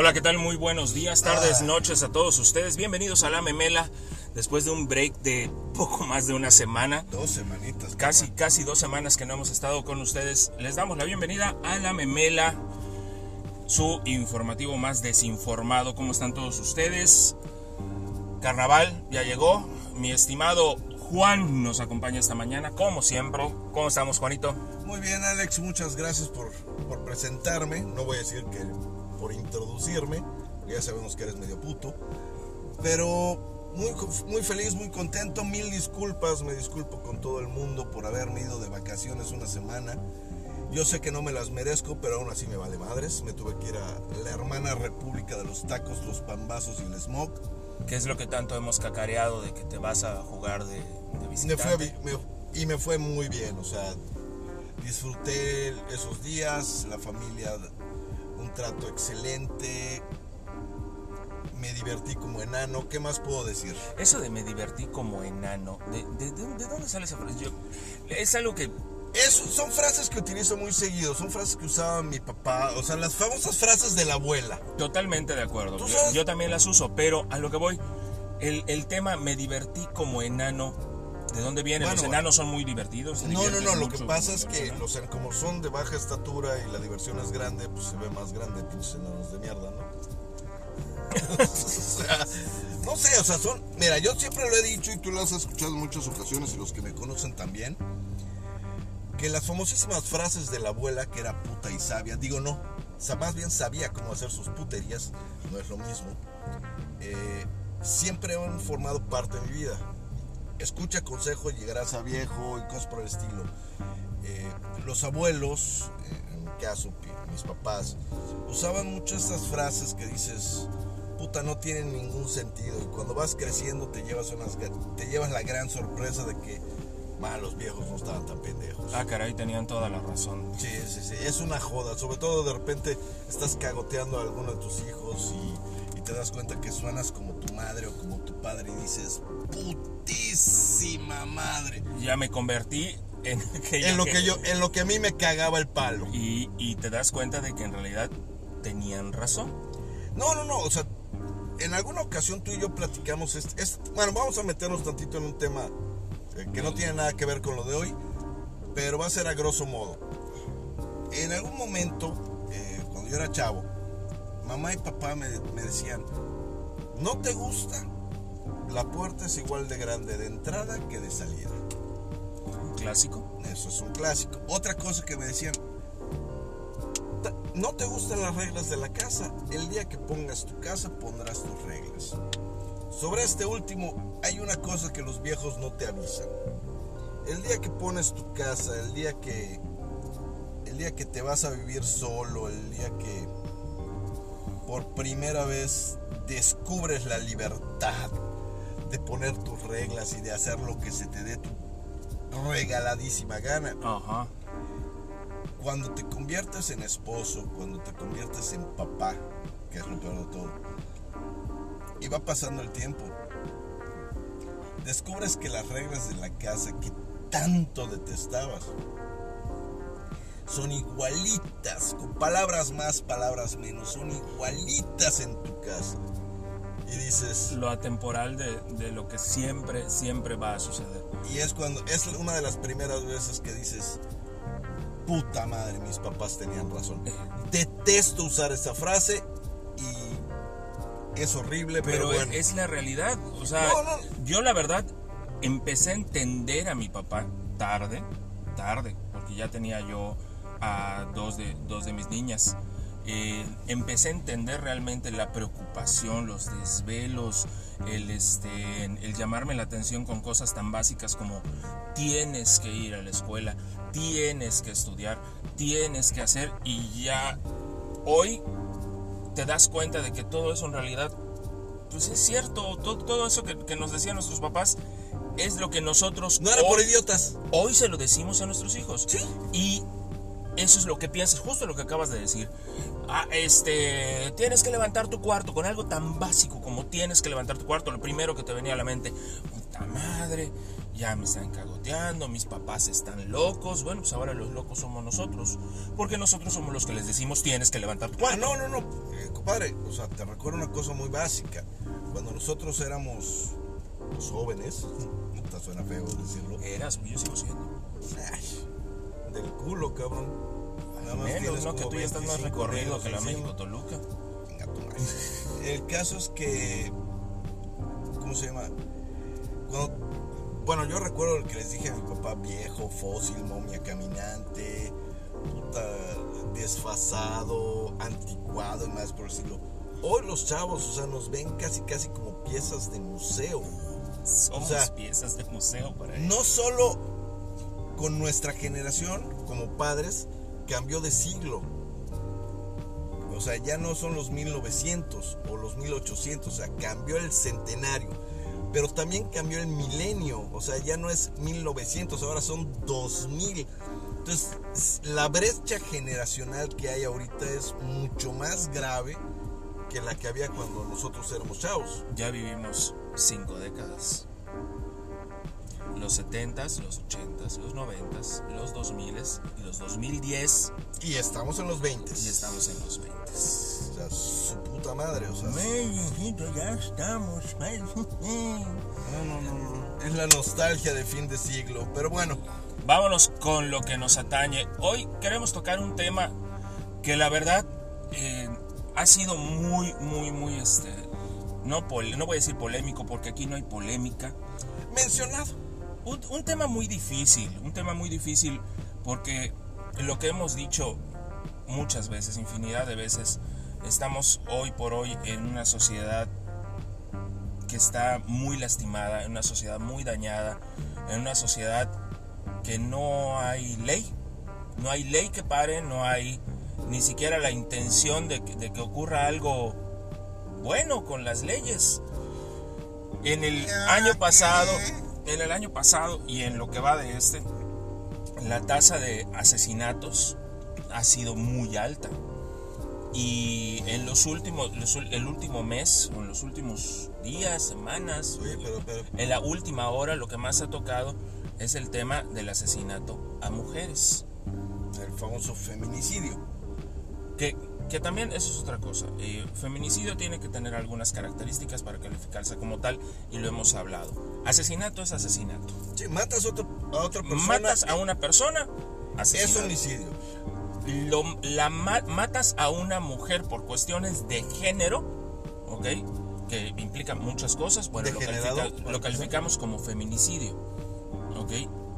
Hola, ¿qué tal? Muy buenos días, tardes, noches a todos ustedes. Bienvenidos a La Memela. Después de un break de poco más de una semana, Dos semanitas. casi, papá. casi dos semanas que no hemos estado con ustedes, les damos la bienvenida a La Memela, su informativo más desinformado. ¿Cómo están todos ustedes? Carnaval ya llegó. Mi estimado Juan nos acompaña esta mañana, como siempre. ¿Cómo estamos, Juanito? Muy bien, Alex, muchas gracias por, por presentarme. No voy a decir que por introducirme, ya sabemos que eres medio puto. Pero muy, muy feliz, muy contento. Mil disculpas, me disculpo con todo el mundo por haberme ido de vacaciones una semana. Yo sé que no me las merezco, pero aún así me vale madres. Me tuve que ir a la hermana república de los tacos, los pambazos y el smog. ¿Qué es lo que tanto hemos cacareado de que te vas a jugar de, de Me visitante? fue, bi- me- y me fue muy bien, o sea, disfruté esos días, la familia, un trato excelente, me divertí como enano, ¿qué más puedo decir? Eso de me divertí como enano, ¿de, de- de- de dónde sale esa frase? Yo- es algo que Eso, son frases que utilizo muy seguido, son frases que usaba mi papá, o sea, las famosas frases de la abuela. totalmente de acuerdo. ¿Tú Yo, yo también las uso, pero a lo que voy, el, el tema me divertí como enano, ¿de dónde viene? Bueno, Los enanos son muy divertidos. No, no, no, lo que pasa es que los como son de baja estatura y la diversión es grande, pues se ve más grande, pinches enanos de mierda, ¿no? o sea, no sé, o sea, son. Mira, yo siempre lo he dicho y tú lo has escuchado en muchas ocasiones y los que me conocen también. Que las famosísimas frases de la abuela, que era puta y sabia, digo no, o sea, más bien sabía cómo hacer sus puterías, no es lo mismo. eh, siempre han formado parte de mi vida. Escucha consejo, llegarás a viejo y cosas por el estilo. Eh, los abuelos, eh, en mi caso, mis papás, usaban mucho estas frases que dices, puta, no tienen ningún sentido. Y cuando vas creciendo te llevas, unas, te llevas la gran sorpresa de que, "Ma, los viejos no estaban tan pendejos. Ah, caray, tenían toda la razón. Sí, sí, sí, es una joda. Sobre todo de repente estás cagoteando a alguno de tus hijos y, y te das cuenta que suenas como tu madre o como tu padre y dices, putísima madre. Ya me convertí en En lo que yo, en lo que a mí me cagaba el palo. Y, y te das cuenta de que en realidad tenían razón. No, no, no, o sea, en alguna ocasión tú y yo platicamos, este, este- bueno, vamos a meternos tantito en un tema eh, que no tiene nada que ver con lo de hoy, pero va a ser a grosso modo. En algún momento, eh, cuando yo era chavo, mamá y papá me, me decían, ¿no te gusta? La puerta es igual de grande de entrada que de salida. Un clásico. Eso es un clásico. Otra cosa que me decían, "Ta- no te gustan las reglas de la casa, el día que pongas tu casa pondrás tus reglas. Sobre este último hay una cosa que los viejos no te avisan. El día que pones tu casa, el día que el día que te vas a vivir solo, el día que por primera vez descubres la libertad de poner tus reglas y de hacer lo que se te dé tu regaladísima gana. Ajá. Cuando te conviertes en esposo, cuando te conviertes en papá, que es lo peor de todo, y va pasando el tiempo, descubres que las reglas de la casa que tanto detestabas son igualitas, con palabras más, palabras menos, son igualitas en tu casa. Y dices, Lo atemporal de, de lo que siempre, siempre va a suceder. Y es cuando es una de las primeras veces que dices, puta madre, mis papás tenían razón. Detesto usar esa frase y es horrible, pero, Pero bueno. es la realidad. O sea, No, no. yo la verdad empecé a entender a mi papá tarde, tarde, porque ya tenía yo a dos de, dos de mis niñas. Eh, empecé a entender realmente la preocupación, los desvelos, el, este, el llamarme la atención con cosas tan básicas como tienes que ir a la escuela, tienes que estudiar, tienes que hacer y ya hoy te das cuenta de que todo eso en realidad, pues es cierto, todo, todo eso que, que nos decían nuestros papás es lo que nosotros no era por hoy, idiotas. hoy se lo decimos a nuestros hijos. Sí. Y eso es lo que piensas, justo lo que acabas de decir. Ah, este, tienes que levantar tu cuarto con algo tan básico como tienes que levantar tu cuarto. Lo primero que te venía a la mente, puta madre, ya me están cagoteando, mis papás están locos. Bueno, pues ahora los locos somos nosotros. Porque nosotros somos los que les decimos tienes que levantar tu Ah, no, no, no, eh, compadre, o sea, te recuerdo una cosa muy básica. Cuando nosotros éramos los jóvenes, puta, suena feo decirlo, Eras, yo sigo siendo. ay, del culo, cabrón. Nada más Menos, ¿no? Que tú ya estás más 25 recorrido que la. México-Toluca. Venga, tu madre. El caso es que. ¿Cómo se llama? Cuando, bueno, yo recuerdo el que les dije a mi papá viejo, fósil, momia caminante, puta, desfasado, anticuado y más por decirlo. Hoy los chavos, o sea, nos ven casi, casi como piezas de museo. Somos sea, piezas de museo para ellos. No solo con nuestra generación, como padres, cambió de siglo. O sea, ya no son los 1900 o los 1800, o sea, cambió el centenario. Pero también cambió el milenio, o sea, ya no es 1900, ahora son 2000. Entonces, la brecha generacional que hay ahorita es mucho más grave que la que había cuando nosotros éramos chavos. Ya vivimos cinco décadas. Los 70s, los 80s, los 90s, los 2000s y los 2010 Y estamos en los 20. y estamos en los 20 O sea, su puta madre, o sea. Viejito, ya estamos. No, no, no, no. Es la nostalgia de fin de siglo. Pero bueno, Vámonos con lo que nos atañe. Hoy queremos tocar un tema que la verdad eh, ha sido muy, muy, muy, este, no, pol- no voy a decir polémico porque aquí no hay polémica. mencionado. Un, un tema muy difícil, un tema muy difícil porque lo que hemos dicho muchas veces, infinidad de veces, estamos hoy por hoy en una sociedad que está muy lastimada, en una sociedad muy dañada, en una sociedad que no hay ley, no hay ley que pare, no hay ni siquiera la intención de que, de que ocurra algo bueno con las leyes. En el año pasado, en el año pasado y en lo que va de este, la tasa de asesinatos ha sido muy alta. Y en los últimos, los el último mes, o en los últimos días, semanas, Oye, pero, pero, en la última hora lo que más ha tocado es el tema del asesinato a mujeres. el famoso feminicidio. Que, que también eso es otra cosa. Eh, feminicidio tiene que tener algunas características para calificarse como tal y lo hemos hablado. Asesinato es asesinato. Sí, matas a, otro- a otra persona. Matas a una persona, Es asesinato. homicidio. Lo- la ma- matas a una mujer por cuestiones de género, ¿ok? Que implica muchas cosas. Bueno, lo, califica- calificamos como feminicidio, ¿ok?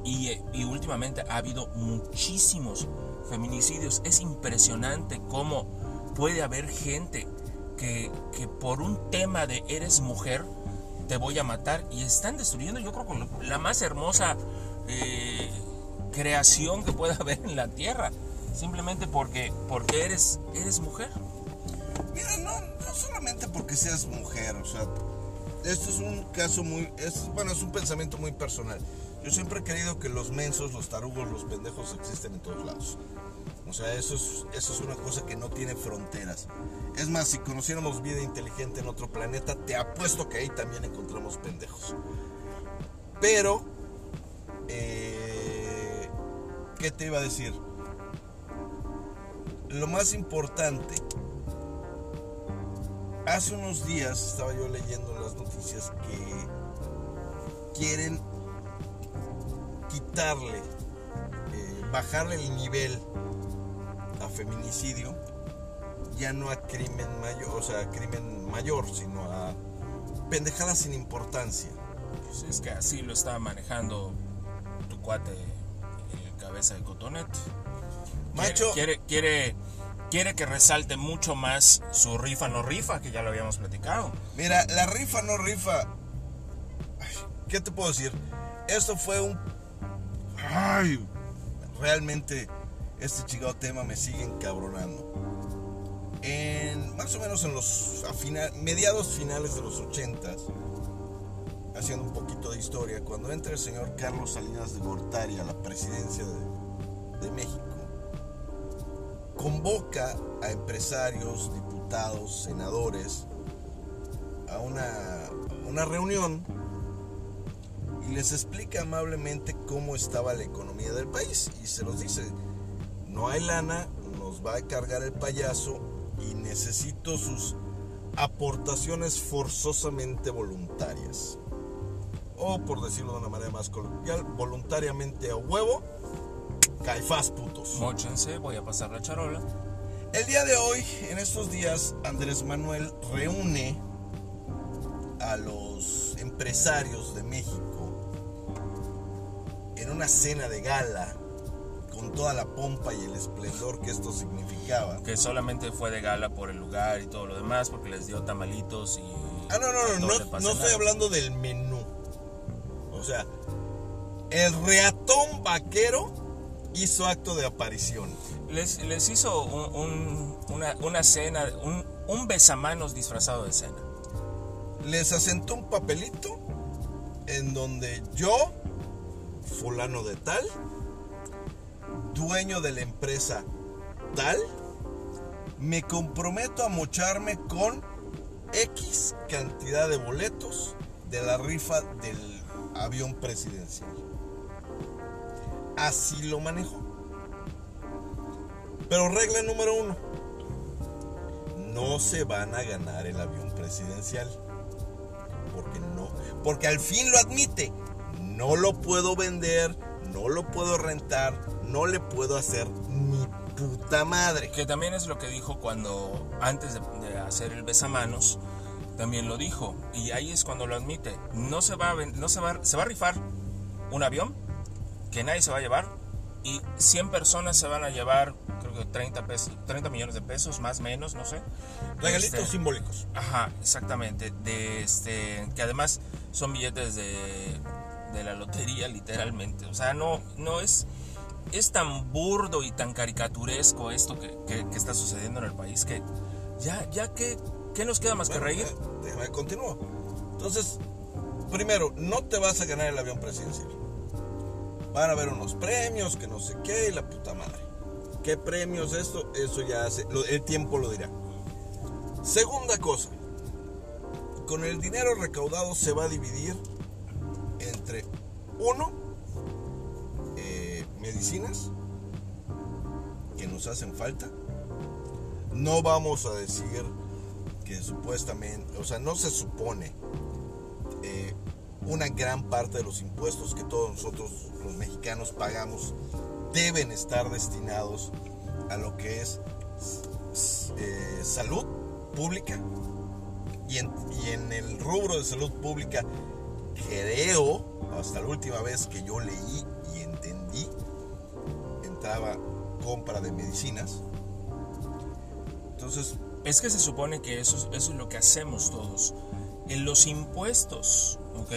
Y, eh, y últimamente ha habido muchísimos feminicidios. Es impresionante cómo puede haber gente que, que por un tema de eres mujer te voy a matar y están destruyendo, yo creo, la más hermosa eh, creación que pueda haber en la tierra. Simplemente porque, porque eres, eres mujer. Mira, no, no solamente porque seas mujer, o sea, esto es un caso muy, es, bueno, es un pensamiento muy personal. Yo siempre he creído que los mensos, los tarugos, los pendejos existen en todos lados. O sea, eso es, eso es una cosa que no tiene fronteras. Es más, si conociéramos vida inteligente en otro planeta, te apuesto que ahí también encontramos pendejos. Pero, eh, ¿qué te iba a decir? Lo más importante Hace unos días estaba yo leyendo en las noticias que quieren quitarle, eh, bajarle el nivel a feminicidio, ya no a crimen mayor, o sea, a crimen mayor, sino a pendejadas sin importancia. Pues es que así lo está manejando tu cuate, el cabeza de cotonete. Macho, Quiere, quiere, quiere que resalte mucho más su rifa no rifa, que ya lo habíamos platicado. mira, la rifa no rifa. Ay, ¿Qué te puedo decir? Esto fue un... Ay, realmente este chingado tema me sigue encabronando. En, más o menos en los a final- mediados finales de los 80 haciendo un poquito de historia, cuando entra el señor Carlos Salinas de Gortari a la presidencia de, de México, convoca a empresarios, diputados, senadores a una, una reunión y les explica amablemente cómo estaba la economía del país y se los dice, no hay lana, nos va a cargar el payaso y necesito sus aportaciones forzosamente voluntarias. O por decirlo de una manera más coloquial, voluntariamente a huevo, caifás putos. Móchense, voy a pasar la charola. El día de hoy, en estos días, Andrés Manuel reúne a los empresarios de México en una cena de gala con toda la pompa y el esplendor que esto significaba. Que solamente fue de gala por el lugar y todo lo demás, porque les dio tamalitos y... Ah, no, no, no, no, no estoy hablando del menú. O sea, el reatón vaquero hizo acto de aparición. Les, les hizo una, una, cena, un, un besamanos disfrazado de cena. Les asentó un papelito en donde yo, fulano de tal, dueño de la empresa tal, me comprometo a mocharme con X cantidad de boletos de la rifa del avión presidencial. Así lo manejo. Pero regla número uno. No se van a ganar el avión presidencial. Porque no. Porque al fin lo admite. No lo puedo vender. No lo puedo rentar. No le puedo hacer ni puta madre. Que también es lo que dijo cuando, antes de, hacer el besamanos, también lo dijo. Y ahí es cuando lo admite. No se va a, no se va, se va a rifar un avión que nadie se va a llevar y 100 personas se van a llevar, creo que 30, pesos, 30 millones de pesos, más o menos, no sé. Regalitos este, simbólicos. Ajá, exactamente. De este, que además son billetes de, de la lotería, literalmente. O sea, no, no es, es tan burdo y tan caricaturesco esto que, que, está sucediendo en el país que ya, ya que, ¿qué nos queda más que reír? Eh, déjame continuar. Entonces, primero, no te vas a ganar el avión presidencial van a haber unos premios, que no sé qué, y la puta madre. ¿Qué premios esto? Eso ya hace, el tiempo lo dirá. Segunda cosa, con el dinero recaudado se va a dividir entre uno, medicinas que nos hacen falta. No vamos a decir que supuestamente, o sea, no se supone eh, una gran parte de los impuestos que todos nosotros los mexicanos pagamos deben estar destinados a lo que es eh, salud pública y en, y en el rubro de salud pública creo, hasta la última vez que yo leí compra de medicinas. Entonces... Es que se supone que eso, eso es lo que hacemos todos. En los impuestos ¿ok?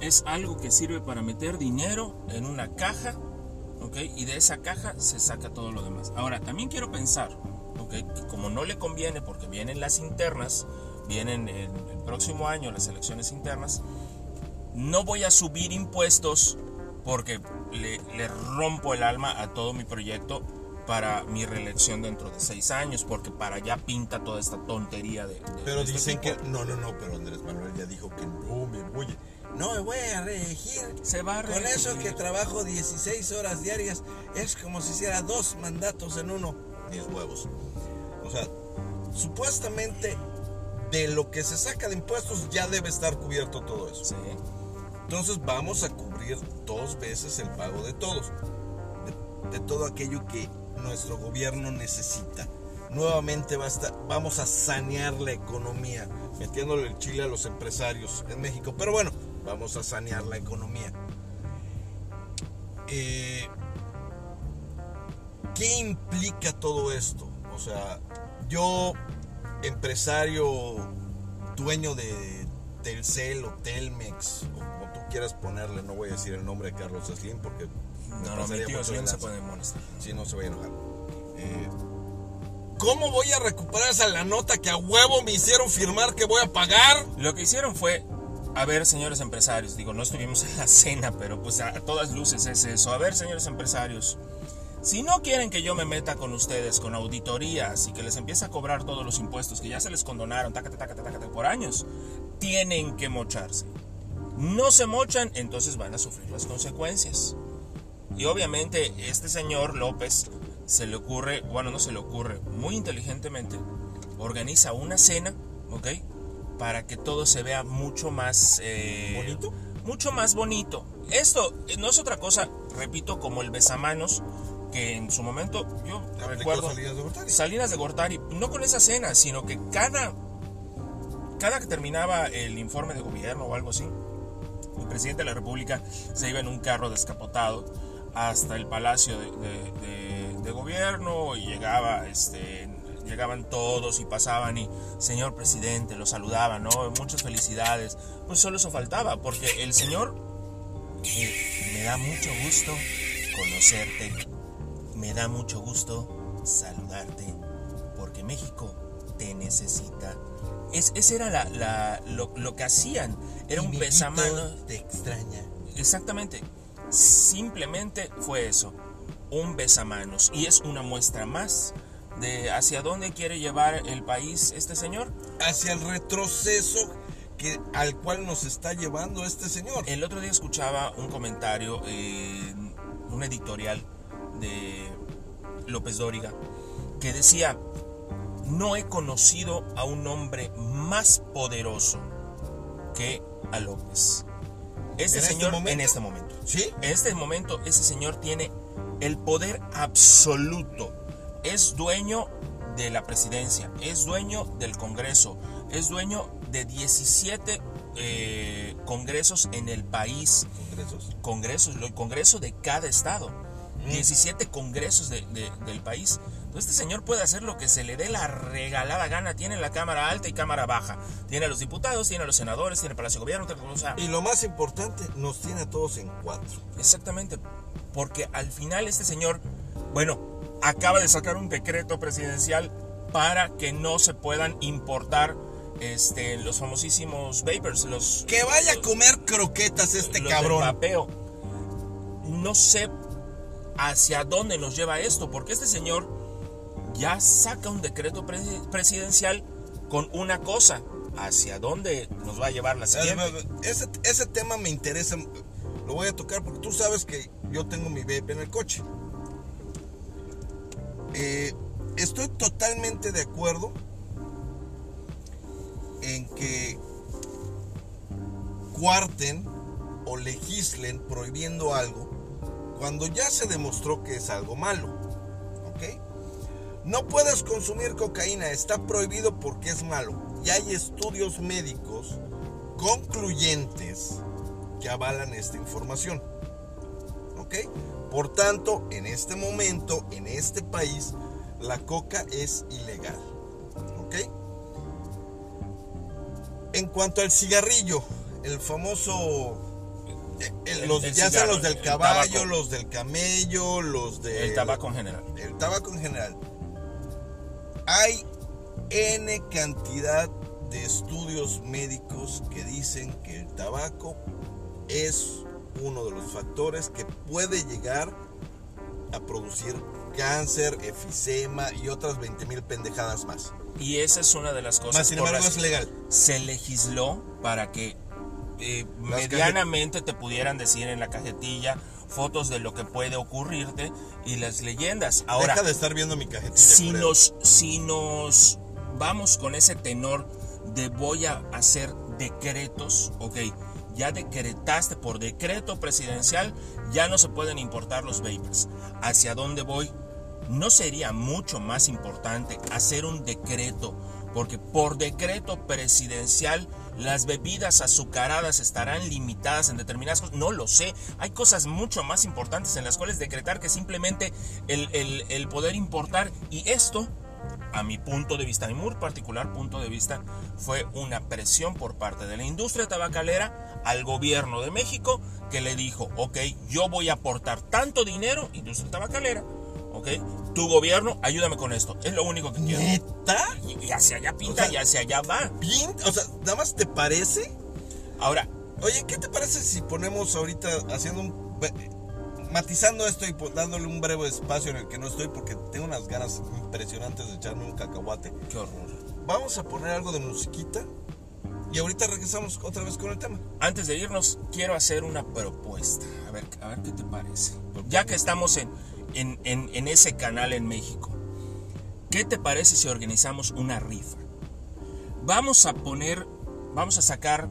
Es algo que sirve para meter dinero en una caja, ¿ok? Y de esa caja se saca todo lo demás. Ahora, también quiero pensar, ¿ok? Que como no le conviene porque vienen las internas, vienen el, el próximo año las elecciones internas, no voy a subir impuestos porque le, le, rompo el alma a todo mi proyecto para mi reelección dentro de seis años, porque para allá pinta toda esta tontería de... pero este dicen que... No, no, no, pero Andrés Manuel ya dijo que no me voy... No me voy a reelegir. Se va a Con eso que trabajo 16 horas diarias es como si hiciera dos mandatos en uno. Mis huevos. O sea, supuestamente de lo que se saca de impuestos ya debe estar cubierto todo eso. Sí. Entonces vamos a cubrir dos veces el pago de todos. De, todo aquello que nuestro gobierno necesita. Nuevamente vamos a sanear la economía, metiéndole el chile a los empresarios en México. Pero bueno, vamos a sanear la economía. Eh, ¿Qué implica todo esto? O sea, yo, empresario, dueño de Telcel o Telmex, quieras ponerle, no voy a decir el nombre de Carlos Slim porque no, no, mi tío Slim se puede molestar. Sí, no se va a enojar. Eh, ¿Cómo voy a recuperar esa la nota que a huevo me hicieron firmar que voy a pagar? Lo que hicieron fue, a ver, señores empresarios, digo, no estuvimos en la cena, pero pues a, todas luces es eso. A ver, señores empresarios, si no quieren que yo me meta con ustedes con auditorías y que les empiece a cobrar todos los impuestos que ya se les condonaron, tácate, tácate, tácate, por años, tienen que mocharse. No se mochan, entonces van a sufrir las consecuencias. Y obviamente este señor López se le ocurre, bueno, no se le ocurre, muy inteligentemente, organiza una cena, ¿ok? Para que todo se vea mucho más... eh, ¿Bonito? Mucho más bonito. Esto eh, no es otra cosa, repito, como el besamanos, que en su momento yo recuerdo... Salinas de Gortari. Salinas de Gortari, no con esa cena, sino que cada, cada que terminaba el informe de gobierno o algo así, presidente de la República se iba en un carro descapotado hasta el palacio de, gobierno y llegaba, este, llegaban todos y pasaban y, señor presidente, lo saludaban, ¿no? Muchas felicidades. Pues solo eso faltaba, porque el señor eh, me da mucho gusto conocerte. Me da mucho gusto saludarte. Porque México te necesita. Es, ese era lo que hacían. Era Y un mi besamano. Vito Te extraña. Exactamente. Simplemente fue eso. Un besamanos. Y es una muestra más de hacia dónde quiere llevar el país este señor. Hacia el retroceso que, al cual nos está llevando este señor. El otro día escuchaba un comentario, eh, un editorial de López Dóriga, que decía, no he conocido a un hombre más poderoso que a López. Este ¿En este señor en este momento. ¿Sí? En este momento ese señor tiene el poder absoluto. Es dueño de la presidencia, es dueño del Congreso, es dueño de 17 eh, congresos en el país. Congresos. Congresos, el Congreso de cada estado. Mm. 17 congresos de- de- del país. Entonces este señor puede hacer lo que se le dé la regalada gana. Tiene la Cámara Alta y Cámara Baja. Tiene a los diputados, tiene a los senadores, tiene el Palacio de Gobierno. tiene- o sea, Y lo más importante, nos tiene a todos en cuatro. Exactamente, porque al final este señor, bueno, acaba de sacar un decreto presidencial para que no se puedan importar este, los famosísimos vapers, los... Que vaya a comer croquetas este los cabrón. No sé hacia dónde nos lleva esto, porque este señor ya saca un decreto presi- presidencial con una cosa. ¿Hacia dónde nos va a llevar la siguiente? Ese, ese tema me interesa. Lo voy a tocar porque tú sabes que yo tengo mi vape en el coche. Eh, estoy totalmente de acuerdo en que cuarten o legislen prohibiendo algo cuando ya se demostró que es algo malo. No puedes consumir cocaína, está prohibido porque es malo. Y hay estudios médicos concluyentes que avalan esta información. ¿Ok? Por tanto, en este momento, en este país, la coca es ilegal. ¿Ok? En cuanto al cigarrillo, el famoso... el- El- los, el ya sean los del el caballo, los del camello, los de... El tabaco en general. el tabaco en general. Hay N cantidad de estudios médicos que dicen que el tabaco es uno de los factores que puede llegar a producir cáncer, efisema y otras 20 mil pendejadas más. Y esa es una de las cosas Más sin embargo es legal. se legisló para que eh, medianamente te pudieran decir en la cajetilla fotos de lo que puede ocurrirte y las leyendas. Ahora, Deja de estar viendo mi cajetilla. si nos, si nos vamos con ese tenor de voy a hacer decretos, ok, ya decretaste por decreto presidencial, ya no se pueden importar los vapers. ¿Hacia dónde voy? ¿No sería mucho más importante hacer un decreto? Porque por decreto presidencial las bebidas azucaradas estarán limitadas en determinadas cosas. No lo sé. Hay cosas mucho más importantes en las cuales decretar que simplemente el, poder importar. Y esto, a mi punto de vista, a mi muy particular punto de vista, fue una presión por parte de la industria tabacalera al gobierno de México que le dijo, ok, yo voy a aportar tanto dinero, industria tabacalera, ok, tu gobierno, ayúdame con esto. Es lo único que quiero. ¿Neta? Y, y hacia allá pinta O sea, y hacia allá va. Bien, o sea, nada más te parece Ahora, Oye, ¿qué te parece si ponemos ahorita haciendo un... matizando esto y dándole un breve espacio en el que no estoy porque tengo unas ganas impresionantes de echarme un cacahuate? qué horror. Vamos a poner algo de musiquita Y ahorita regresamos otra vez con el tema. Antes de irnos, quiero hacer una propuesta. A ver, a ver qué te parece. Ya que estamos en, en, en, en ese canal en México, ¿qué te parece si organizamos una rifa? Vamos a poner, vamos a sacar,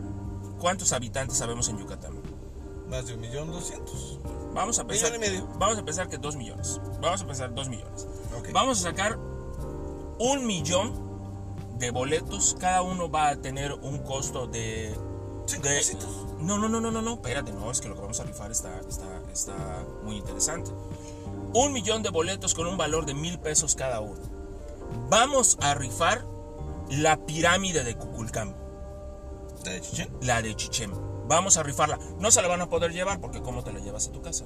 ¿cuántos habitantes sabemos en Yucatán? Más de un millón doscientos. Vamos a pensar, Millón y medio. Vamos a pensar que dos millones. Vamos a pensar dos millones. Ok. Vamos a sacar un millón de boletos. Cada uno va a tener un costo de. Cinco de- no, no, no, no, no, no. Espérate, no, es que lo que vamos a rifar está, está, está muy interesante. Un millón de boletos con un valor de mil pesos cada uno. Vamos a rifar la pirámide de Cuculcán, ¿La de Chichén? la de Chichén. Vamos a rifarla. No se la van a poder llevar porque ¿cómo te la llevas a tu casa?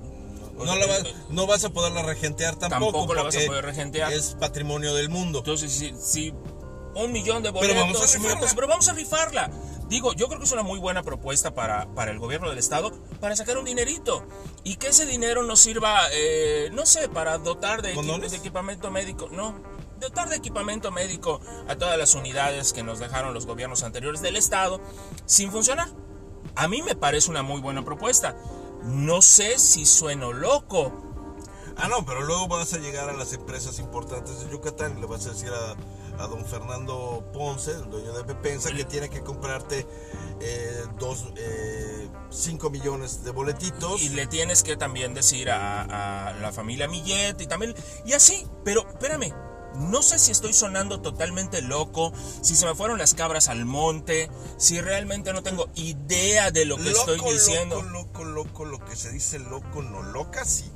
No, No, la va- no vas a poderla regentear tampoco. Tampoco la vas a poder regentear. Es patrimonio del mundo. Entonces, si, si un millón de Pero boletos, vamos a rifarla. pero vamos a rifarla. Digo, yo creo que es una muy buena propuesta para, para el gobierno del estado para sacar un dinerito y que ese dinero nos sirva, eh, no sé, para dotar de, equi- ¿Condones? de equipamiento médico, no, dotar de equipamiento médico a todas las unidades que nos dejaron los gobiernos anteriores del estado sin funcionar. A mí me parece una muy buena propuesta. No sé si sueno loco, Ah, no, pero luego vas a llegar a las empresas importantes de Yucatán y le vas a decir a, a don Fernando Ponce, el dueño de Pepensa, que tiene que comprarte eh, dos, eh, 5 millones de boletitos. Y le tienes que también decir a, a la familia Millet y también. Y así, pero espérame. No sé si estoy sonando totalmente loco, si se me fueron las cabras al monte, si realmente no tengo idea de lo que loco, estoy diciendo. Loco, loco, loco, lo que se dice loco, no loca, sí.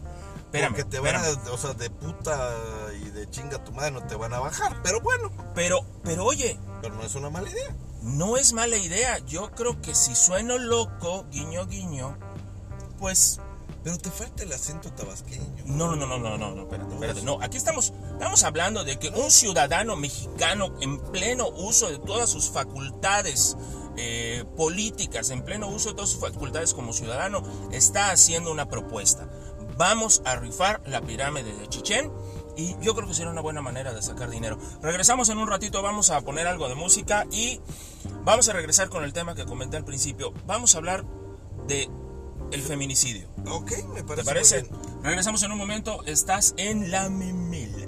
Espérame, Porque te van espérame. a, o sea, de puta y de chinga tu madre no te van a bajar. Pero bueno, Pero, pero oye, pero no es una mala idea. no es mala idea. Yo creo que si sueno loco, guiño, guiño, pues Pero te falta el acento tabasqueño. No, no, no, no, no, no, no, espérate, espérate. No, aquí estamos, estamos hablando de que un ciudadano mexicano en pleno uso de todas sus facultades eh, políticas, en pleno uso de todas sus facultades como ciudadano, está haciendo una propuesta. Vamos a rifar la pirámide de Chichén y yo creo que será una buena manera de sacar dinero. Regresamos en un ratito, vamos a poner algo de música y vamos a regresar con el tema que comenté al principio. Vamos a hablar de el feminicidio. Ok, me parece. ¿Te parece? muy bien. Regresamos en un momento. Estás en la memela.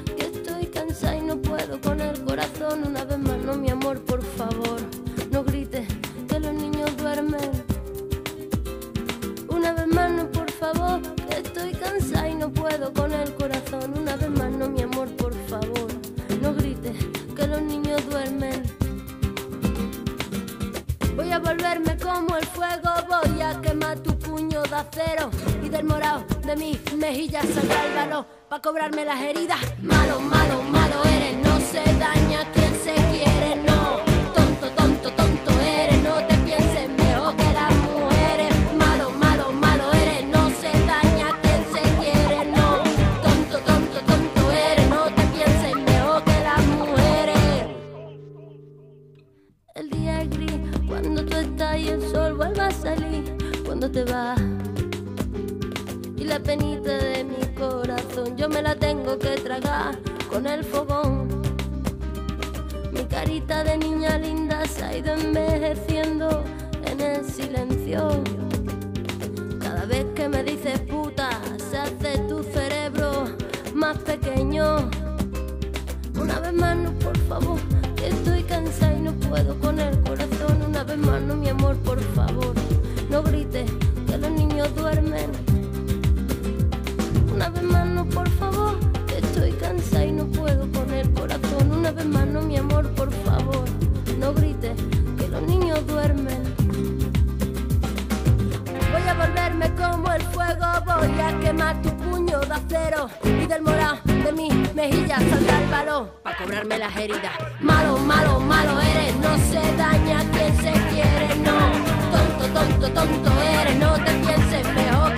no puedo con el corazón. Una vez más no, mi amor, por favor, no grites que los niños duermen. Una vez más no, por favor, que estoy cansada y no puedo con el corazón. Una vez más no, mi amor, por favor, no grites que los niños duermen. Voy a volverme como el fuego, voy a quemar tu puño de acero y del morado de mis mejillas saldrá el valor para cobrarme las heridas. Malo, malo, malo no se del morado de mi mejilla saldrá el balón para cobrarme las heridas. Malo, malo, malo eres, no se daña quien se quiere, no. Tonto, tonto, tonto eres, no te pienses mejor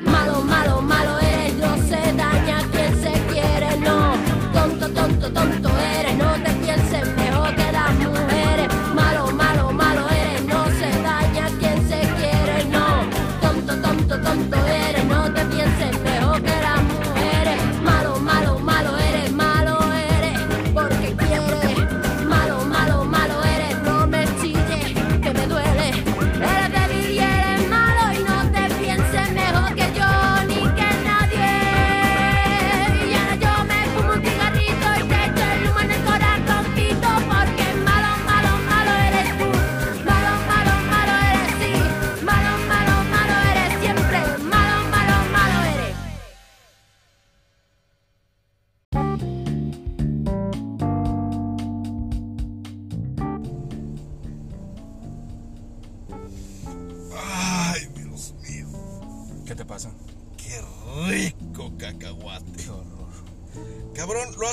Malo, malo, malo eres, no se daña quien se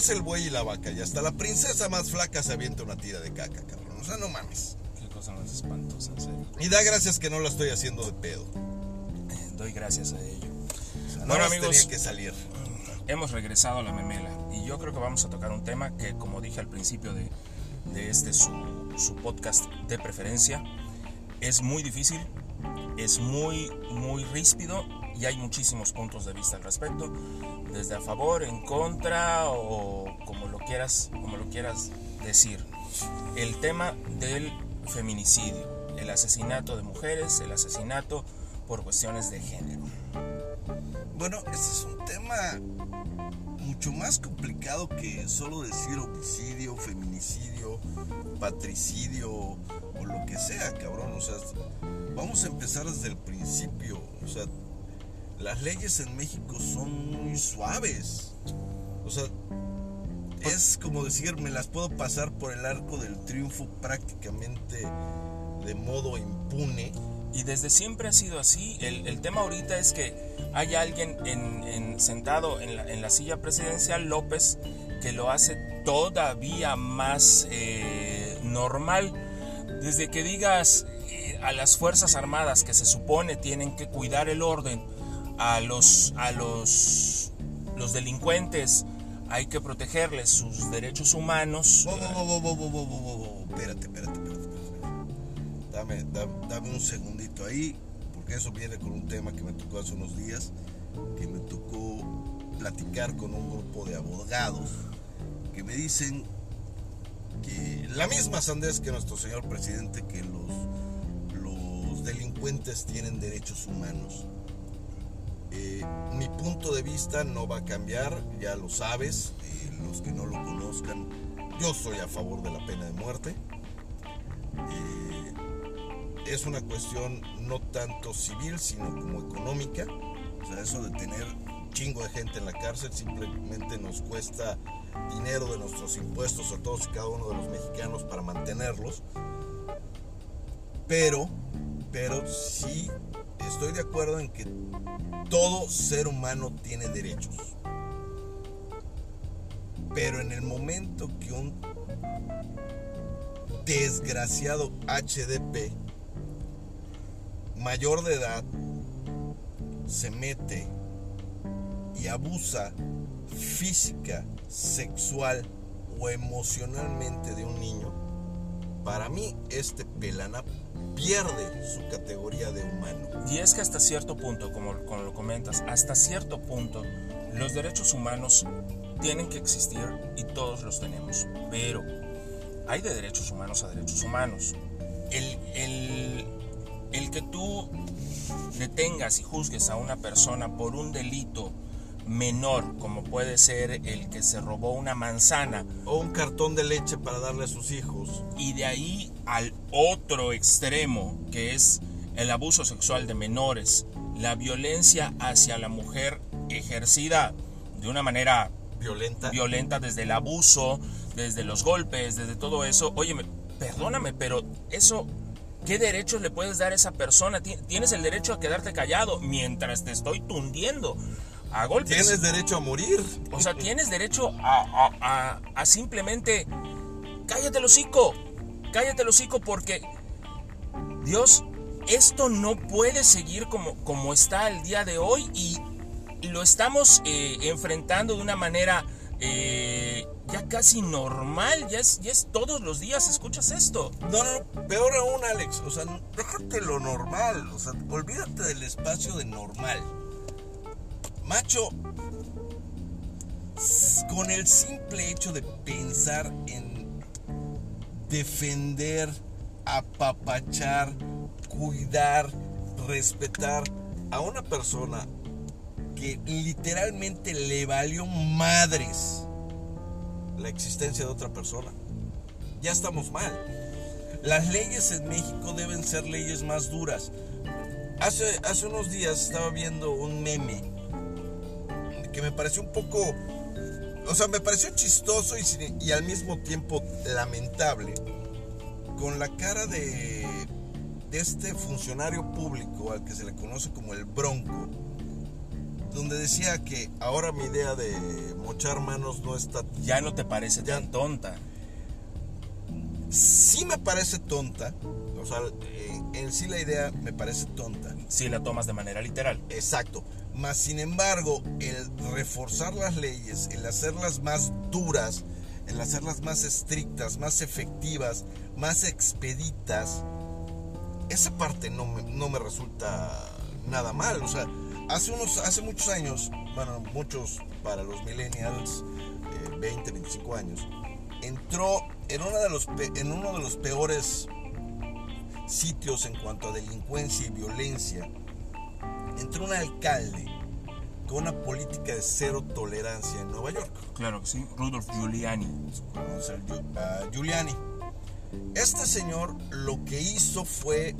Hace el buey y la vaca. Y hasta la princesa más flaca se avienta una tira de caca, cabrón. O sea, no mames. Qué cosa más espantosa, en serio. Y da gracias que no la estoy haciendo de pedo. Eh, Doy gracias a ello. O sea, Bueno, amigos. tenía que salir. Hemos regresado a la memela y yo creo que vamos a tocar un tema que, como dije al principio de, de este su, su podcast de preferencia, es muy difícil, es muy, muy ríspido y hay muchísimos puntos de vista al respecto, desde a favor, en contra o como lo quieras, como lo quieras decir. El tema del feminicidio, el asesinato de mujeres, el asesinato por cuestiones de género. Bueno, este es un tema mucho más complicado que solo decir homicidio, feminicidio, patricidio o lo que sea, cabrón. O sea, vamos a empezar desde el principio. O sea, las leyes en México son muy suaves. O sea, es como decir, me las puedo pasar por el arco del triunfo prácticamente de modo impune. Y desde siempre ha sido así. El, el tema ahorita es que hay alguien en, en- sentado en la, en la silla presidencial, López, que lo hace todavía más eh, normal. Desde que digas eh, a las Fuerzas Armadas que se supone tienen que cuidar el orden, a los, a los, los delincuentes, hay que protegerles sus derechos humanos. Espérate, espérate, espérate. Dame, dame, dame un segundito ahí, porque eso viene con un tema que me tocó hace unos días, que me tocó platicar con un grupo de abogados que me dicen que la misma sandez que nuestro señor presidente, que los, los delincuentes tienen derechos humanos. Eh, mi punto de vista no va a cambiar, ya lo sabes, eh, los que no lo conozcan, yo soy a favor de la pena de muerte. Eh, es una cuestión no tanto civil, sino como económica. O sea, eso de tener chingo de gente en la cárcel simplemente nos cuesta dinero de nuestros impuestos a todos y cada uno de los mexicanos para mantenerlos. Pero, pero sí estoy de acuerdo en que todo ser humano tiene derechos. Pero en el momento que un desgraciado HDP mayor de edad se mete y abusa física, sexual o emocionalmente de un niño, para mí este pelana pierde su categoría de humano. Y es que hasta cierto punto, como, lo comentas, hasta cierto punto los derechos humanos tienen que existir y todos los tenemos. Pero hay de derechos humanos a derechos humanos. El, el, el que tú detengas y juzgues a una persona por un delito menor, como puede ser el que se robó una manzana, O un cartón de leche para darle a sus hijos. y de ahí al otro extremo, que es el abuso sexual de menores, la violencia hacia la mujer ejercida de una manera Violenta. violenta desde el abuso, desde los golpes, desde todo eso. Oye, perdóname, pero eso, ¿qué derechos le puedes dar a esa persona? Ti- Tienes el derecho a quedarte callado mientras te estoy tundiendo a golpes. Tienes derecho a morir. O sea, tienes derecho a, a- a- a simplemente cállate el hocico, cállate el hocico porque Dios, esto no puede seguir como, como está el día de hoy y lo estamos eh, enfrentando de una manera eh, ya casi normal, ya es, ya es todos los días, escuchas esto. No, no, peor aún, Alex. O sea, déjate lo normal. O sea, olvídate del espacio de normal. Macho, con el simple hecho de pensar en defender, apapachar, cuidar, respetar a una persona que literalmente le valió madres la existencia de otra persona, ya estamos mal. Las leyes en México deben ser leyes más duras. Hace, hace unos días estaba viendo un meme que me pareció un poco, o sea, me pareció chistoso y, al mismo tiempo lamentable, con la cara de, de este funcionario público al que se le conoce como el Bronco, donde decía que ahora mi idea de mochar manos no está Ya no te parece Ya. tan tonta. sí me parece tonta. O sea, eh, en sí la idea me parece tonta. Si la tomas de manera literal. Exacto. Más sin embargo, el reforzar las leyes, el hacerlas más duras, el hacerlas más estrictas, más efectivas, más expeditas, esa parte no me, no me resulta nada mal. O sea, hace, unos, hace muchos años, bueno, muchos para los millennials, eh, 20, 25 años, entró en, una de los, en uno de los peores sitios en cuanto a delincuencia y violencia, entró un alcalde una política de cero tolerancia en Nueva York, Claro que sí. Rudolf Giuliani. Vamos a Giu- a Giuliani. Este señor lo que hizo fue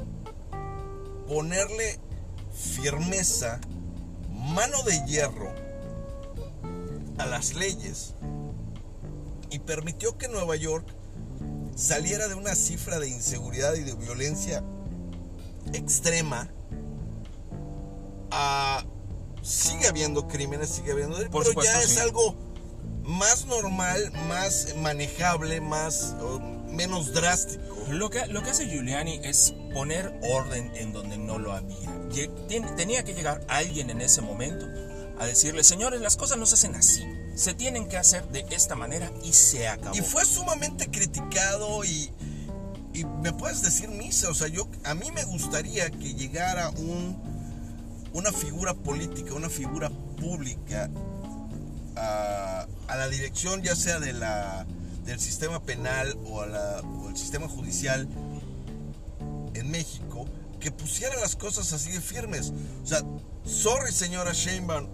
ponerle firmeza, mano de hierro a las leyes y permitió que Nueva York saliera de una cifra de inseguridad y de violencia extrema a sigue habiendo crímenes, sigue habiendo Por pero supuesto, ya es algo más normal, más manejable, más menos drástico. Lo que, lo que hace Giuliani es poner orden en donde no lo había. Tenía que llegar alguien en ese momento a decirle, señores, las cosas no se hacen así. Se tienen que hacer de esta manera y se acabó. Y fue sumamente criticado y, y me puedes decir misa, o sea, yo a mí me gustaría que llegara un una figura política, una figura pública a, a la dirección ya sea de la del sistema penal o, a la, o el sistema judicial en México que pusiera las cosas así de firmes. O sea, sorry señora Sheinbaum,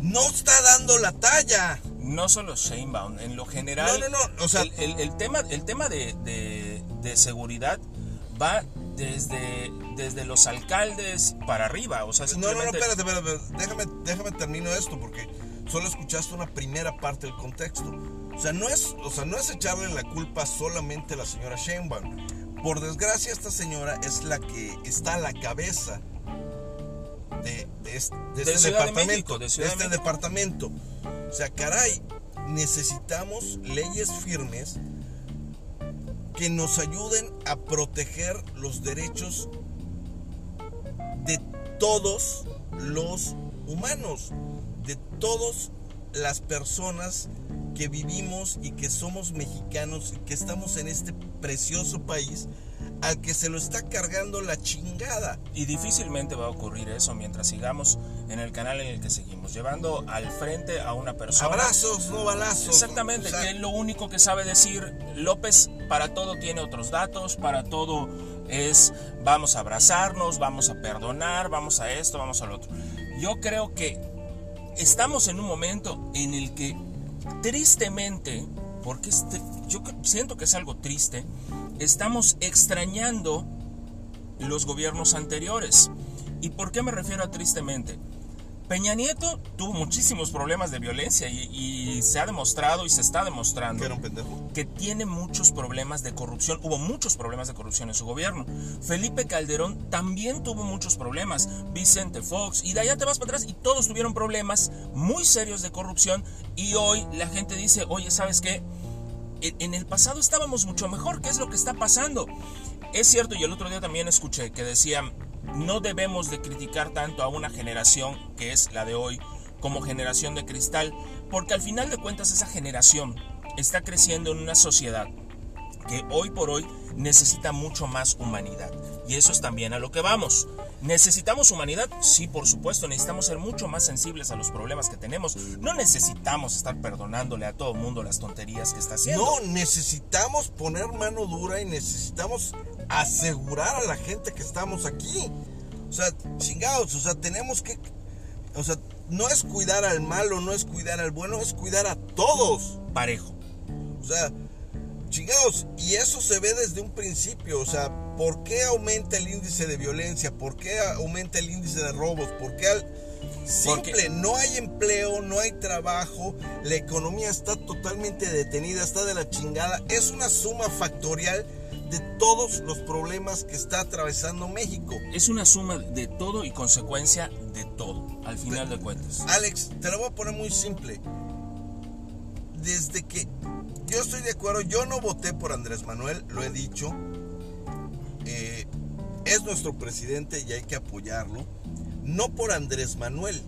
no está dando la talla. No solo Sheinbaum, en lo general. No, no, no, o sea- el, el- el tema, el tema de, de- de seguridad va desde, desde los alcaldes para arriba. O sea, No, no, no, simplemente. espérate, espérate, espérate. Déjame, déjame termino esto porque solo escuchaste una primera parte del contexto. O sea, no es, o sea, no es echarle la culpa solamente a la señora Sheinbaum. Por desgracia, esta señora es la que está a la cabeza de, de este, de De este Ciudad de departamento. México, de este México. departamento. O sea, caray, necesitamos leyes firmes que nos ayuden a proteger los derechos de todos los humanos, de todas las personas que vivimos y que somos mexicanos y que estamos en este precioso país al que se lo está cargando la chingada. Y difícilmente va a ocurrir eso mientras sigamos en el canal en el que seguimos, llevando al frente a una persona. Abrazos, no balazos. Exactamente, O sea, que es lo único que sabe decir López, para todo tiene otros datos, para todo es vamos a abrazarnos, vamos a perdonar, vamos a esto, vamos a lo otro. Yo creo que estamos en un momento en el que tristemente, porque este, yo siento que es algo triste, estamos extrañando los gobiernos anteriores. ¿Y por qué me refiero a tristemente? Peña Nieto tuvo muchísimos problemas de violencia y, se ha demostrado y se está demostrando ¿Que era un pendejo? que tiene muchos problemas de corrupción. Hubo muchos problemas de corrupción en su gobierno. Felipe Calderón también tuvo muchos problemas. Vicente Fox. Y de allá te vas para atrás y todos tuvieron problemas muy serios de corrupción. Y hoy la gente dice, oye, ¿sabes qué? En el pasado estábamos mucho mejor. ¿Qué es lo que está pasando? Es cierto, y el otro día también escuché que decían, no debemos de criticar tanto a una generación que es la de hoy como generación de cristal, porque al final de cuentas esa generación está creciendo en una sociedad que hoy por hoy necesita mucho más humanidad. Y eso es también a lo que vamos. ¿Necesitamos humanidad? Sí, por supuesto, necesitamos ser mucho más sensibles a los problemas que tenemos. No necesitamos estar perdonándole a todo el mundo las tonterías que está haciendo. No, necesitamos poner mano dura y necesitamos asegurar a la gente que estamos aquí. O sea, chingados, o sea, tenemos que... O sea, no es cuidar al malo, no es cuidar al bueno, es cuidar a todos. Parejo. O sea, chingados, y eso se ve desde un principio, o sea, ¿por qué aumenta el índice de violencia? ¿Por qué aumenta el índice de robos? ¿Por qué al... Simple, no hay empleo, no hay trabajo, la economía está totalmente detenida, está de la chingada. Es una suma factorial de todos los problemas que está atravesando México. Es una suma de todo y consecuencia de todo, al final de, cuentas. Alex, te lo voy a poner muy simple. Desde que yo estoy de acuerdo, yo no voté por Andrés Manuel, lo he dicho. Eh, es nuestro presidente y hay que apoyarlo. No por Andrés Manuel,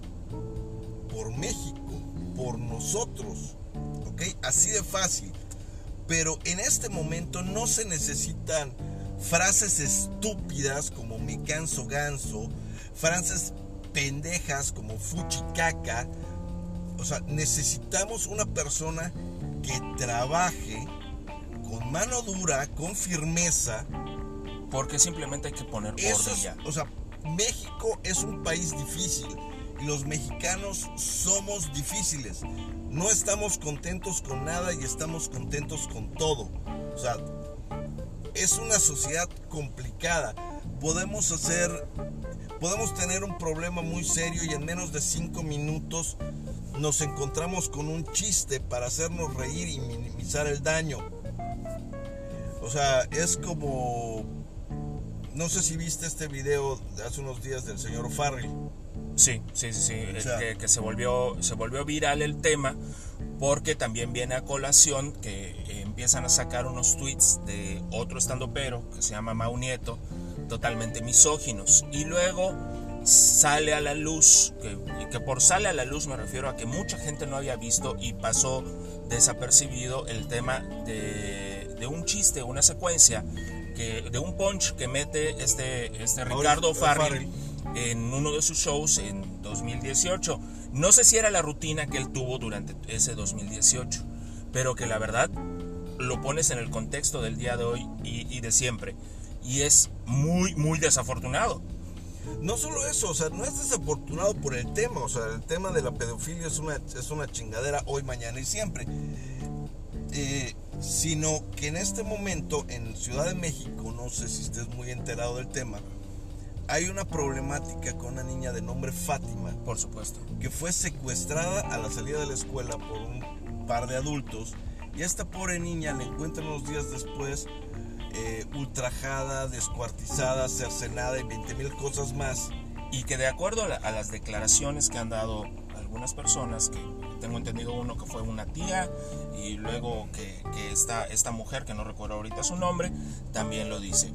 por México, por nosotros. ¿Ok? Así de fácil. Pero en este momento no se necesitan frases estúpidas como me canso ganso, frases pendejas como fuchicaca. O sea, necesitamos una persona que trabaje con mano dura, con firmeza. Porque simplemente hay que poner orden ya. O sea, México es un país difícil y los mexicanos somos difíciles. No estamos contentos con nada y estamos contentos con todo. O sea, es una sociedad complicada. Podemos hacer, podemos tener un problema muy serio y en menos de cinco minutos nos encontramos con un chiste para hacernos reír y minimizar el daño. O sea, es como... No sé si viste este video de hace unos días del señor Farrell. Sí, sí, sí, sí. que, se, volvió, se volvió viral el tema porque también viene a colación que empiezan a sacar unos tweets de otro estando pero que se llama Mau Nieto, totalmente misóginos. Y luego sale a la luz, que, que por sale a la luz me refiero a que mucha gente no había visto y pasó desapercibido el tema de, de un chiste, una secuencia, que, de un punch que mete este, este Ricardo Farrell en uno de sus shows en 2018. No sé si era la rutina que él tuvo durante ese 2018, pero que la verdad lo pones en el contexto del día de hoy y, de siempre. Y es muy, muy desafortunado. No solo eso, o sea, no es desafortunado por el tema, o sea, el tema de la pedofilia es una, es una chingadera hoy, mañana y siempre. Eh, sino que en este momento en Ciudad de México, no sé si estés muy enterado del tema, hay una problemática con una niña de nombre Fátima. Por supuesto. Que fue secuestrada a la salida de la escuela por un par de adultos. Y a esta pobre niña la encuentran unos días después eh, ultrajada, descuartizada, cercenada y 20 mil cosas más. Y que de acuerdo a, las declaraciones que han dado algunas personas, que tengo entendido uno que fue una tía y luego que, que esta mujer, que no recuerdo ahorita su nombre, también lo dice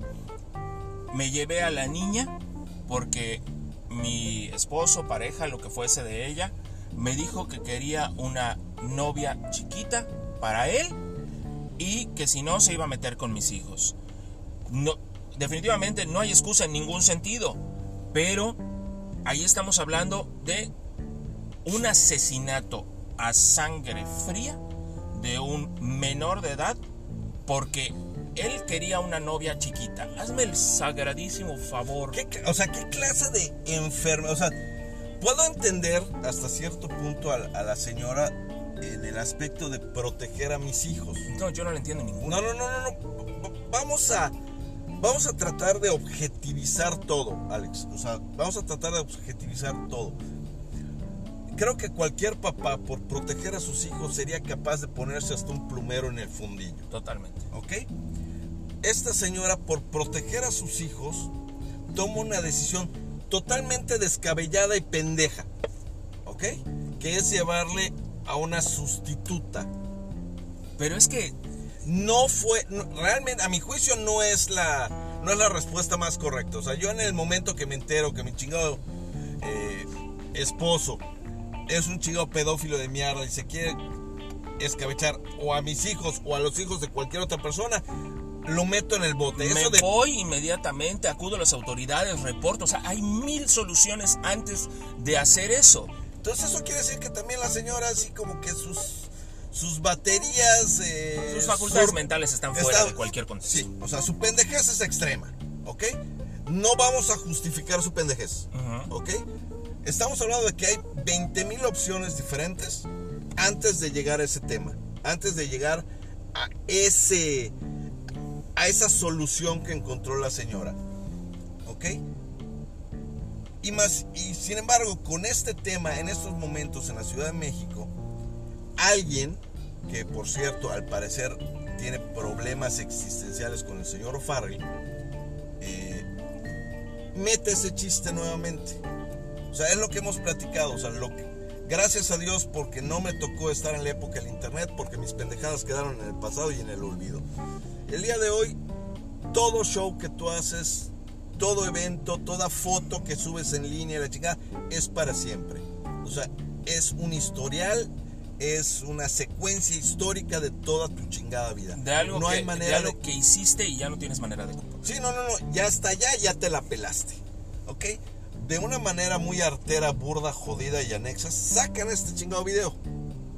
me llevé a la niña porque mi esposo, pareja, lo que fuese de ella, me dijo que quería una novia chiquita para él y que si no se iba a meter con mis hijos. No, definitivamente no hay excusa en ningún sentido, pero ahí estamos hablando de un asesinato a sangre fría de un menor de edad porque él quería una novia chiquita. Hazme el sagradísimo favor. o sea, ¿qué clase de enferma? O sea, puedo entender hasta cierto punto a, la señora en el aspecto de proteger a mis hijos. No, yo no le entiendo ninguno. No, no, no, no, no. Vamos a vamos a tratar de objetivizar todo, Alex. O sea, vamos a tratar de objetivizar todo. Creo que cualquier papá, por proteger a sus hijos, sería capaz de ponerse hasta un plumero en el fundillo. Totalmente. ¿Ok? Esta señora, por proteger a sus hijos, toma una decisión totalmente descabellada y pendeja. ¿Ok? Que es llevarle a una sustituta. Pero es que No fue, no- realmente, a mi juicio, no es la, no es la respuesta más correcta. O sea, yo en el momento que me entero que mi chingado eh, esposo es un chingado pedófilo de mierda y se quiere escabechar o a mis hijos o a los hijos de cualquier otra persona, lo meto en el bote. me de voy inmediatamente, acudo a las autoridades, reporto. O sea, hay mil soluciones antes de hacer eso. Entonces eso quiere decir que también la señora así como que sus sus baterías eh, Sus facultades sur- mentales están fuera está- de cualquier contexto. Sí, o sea, su pendejez es extrema, ¿ok? No vamos a justificar su pendejez. ¿ok? Estamos hablando de que hay 20 mil opciones diferentes antes de llegar a ese tema, antes de llegar a ese a esa solución que encontró la señora, ¿ok? Y más, y sin embargo, con este tema en estos momentos en la Ciudad de México, alguien que por cierto al parecer tiene problemas existenciales con el señor Farrell, eh, mete ese chiste nuevamente. O sea, es lo que hemos platicado. O sea, lo que, gracias a Dios porque no me tocó estar en la época del internet, porque mis pendejadas quedaron en el pasado y en el olvido. El día de hoy, todo show que tú haces, todo evento, toda foto que subes en línea, la chica, es para siempre. O sea, es un historial, es una secuencia histórica de toda tu chingada vida. De algo, no que, hay de manera algo de- que hiciste y ya no tienes manera de culpar. Sí, no, no, no, ya está allá, ya te la pelaste. ¿Ok? De una manera muy artera, burda, jodida y anexa, sacan este chingado video.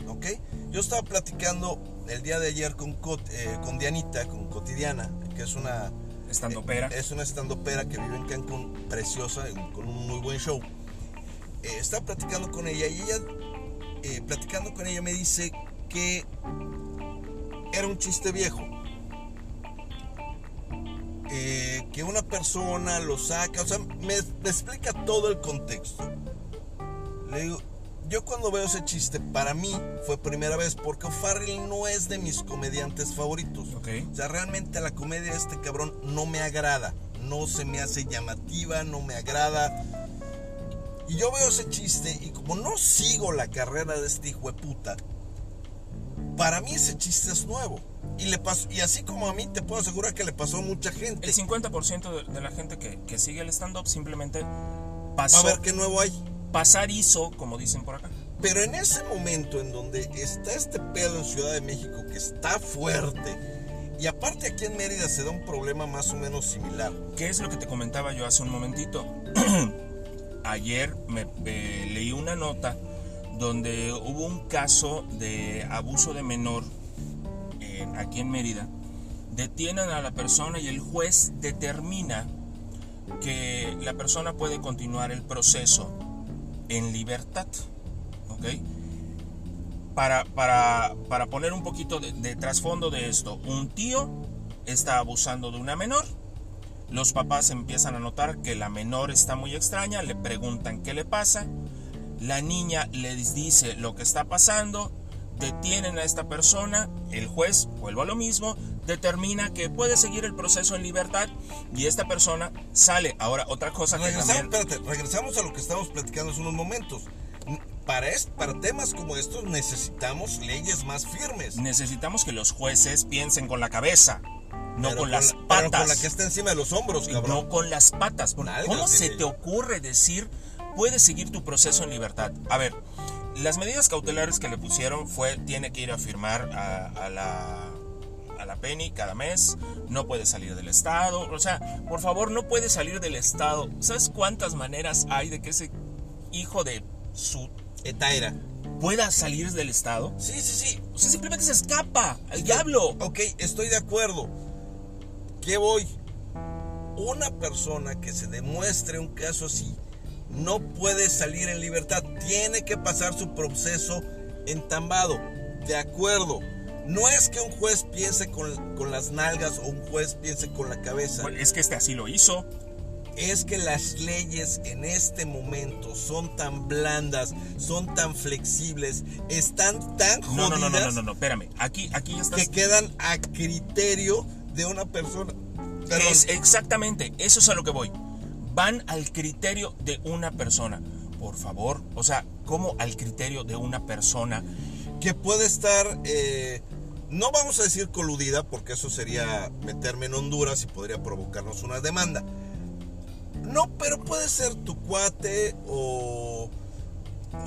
¿Ok? Yo estaba platicando el día de ayer con, Cot- eh, con Dianita, con Cotidiana, que es una Estando pera. es una estandopera que vive en Cancún, preciosa, con un muy buen show. Eh, estaba platicando con ella y ella, eh, platicando con ella, me dice que era un chiste viejo. Eh, que una persona lo saca, o sea, me, me explica todo el contexto. Le digo, yo cuando veo ese chiste, para mí fue primera vez porque O'Farrell no es de mis comediantes favoritos. Ok. O sea, realmente la comedia de este cabrón no me agrada. No se me hace llamativa, no me agrada. Y yo veo ese chiste y como no sigo la carrera de este hijo de puta, para mí ese chiste es nuevo. Y, le pasó, y así como a mí, te puedo asegurar que le pasó a mucha gente. El 50% de, de la gente que, que sigue el stand-up simplemente A pasó, ver qué nuevo hay. Pasar hizo, como dicen por acá. Pero en ese momento en donde está este pedo en Ciudad de México que está fuerte, y aparte aquí en Mérida se da un problema más o menos similar. ¿Qué es lo que te comentaba yo hace un momentito? Ayer me eh, leí una nota donde hubo un caso de abuso de menor en- aquí en Mérida. Detienen a la persona y el juez determina que la persona puede continuar el proceso en libertad. ¿Ok? Para, para, para poner un poquito de, de trasfondo de esto, un tío está abusando de una menor. Los papás empiezan a notar que la menor está muy extraña, le preguntan qué le pasa. La niña les dice lo que está pasando, detienen a esta persona, el juez, vuelvo a lo mismo, determina que puede seguir el proceso en libertad y esta persona sale. Ahora, otra cosa que Regresamos, también... espérate, regresamos a lo que estábamos platicando hace unos momentos. Para, es- para temas como estos necesitamos leyes más firmes. Necesitamos que los jueces piensen con la cabeza, no Pero con las la- pero patas. con la que está encima de los hombros, cabrón. No con las patas. porque Nalgas, ¿Cómo se te ocurre decir puedes seguir tu proceso en libertad? A ver, las medidas cautelares que le pusieron fue tiene que ir a firmar a, a la a la Penny cada mes, no puede salir del estado, o sea, por favor, no puede salir del estado. ¿Sabes cuántas maneras hay de que ese hijo de su Etaira. pueda salir del estado? Sí, sí, sí. O sea, simplemente se escapa al diablo. Ok, estoy de acuerdo. ¿Qué voy? Una persona que se demuestre un caso así no puede salir en libertad. Tiene que pasar su proceso entambado. De acuerdo. No es que un juez piense con, con las nalgas o un juez piense con la cabeza. Pues es que este así lo hizo. Es que las leyes en este momento son tan blandas, son tan flexibles, están tan jodidas No, no, no, no, no, no, no, espérame. Aquí, aquí ya estás. que quedan a criterio de una persona. Perdón. Es exactamente, eso es a lo que voy. Van al criterio de una persona. Por favor, o sea, ¿cómo al criterio de una persona? que puede estar, eh, no vamos a decir coludida, porque eso sería meterme en Honduras y podría provocarnos una demanda. No, pero puede ser tu cuate o,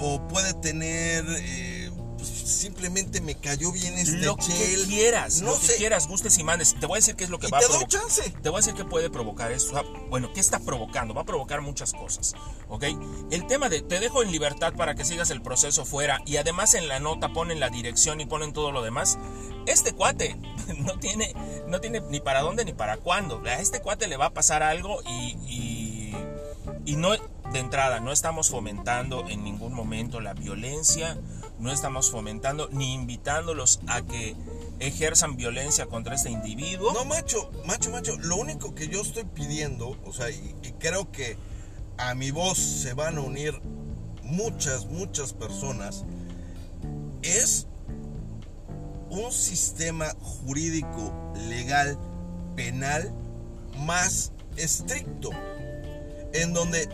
o puede tener, eh, pues, simplemente me cayó bien este lo que quieras, no lo que sé. quieras, gustes y mandes. Te voy a decir qué es lo que Y va a te doy provocar. chance. Te voy a decir que puede provocar esto. Bueno, ¿qué está provocando? Va a provocar muchas cosas. ¿Ok? El tema de te dejo en libertad para que sigas el proceso fuera y además en la nota ponen la dirección y ponen todo lo demás. Este cuate no tiene, no tiene ni para dónde ni para cuándo. A este cuate le va a pasar algo y, y, y no, de entrada, no estamos fomentando en ningún momento la violencia, no estamos fomentando ni invitándolos a que ejerzan violencia contra este individuo. No, macho, macho, macho. Lo único que yo estoy pidiendo, o sea, y, y creo que a mi voz se van a unir muchas, muchas personas, es un sistema jurídico, legal, penal más estricto, en donde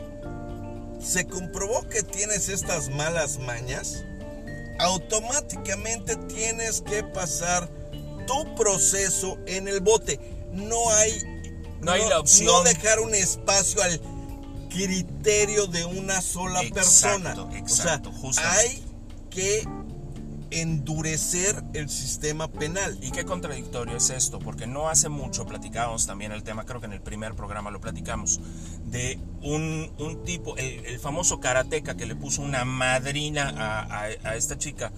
se comprobó que tienes estas malas mañas, automáticamente tienes que pasar tu proceso en el bote. No hay, No hay la opción. no dejar un espacio al criterio de una sola Exacto, persona. exacto, o sea, justamente. hay que endurecer el sistema penal. Y qué contradictorio es esto, porque no hace mucho platicábamos también el tema, creo que en el primer programa lo platicamos, de un, un tipo, el, el famoso karateca que le puso una madrina a, a- a esta chica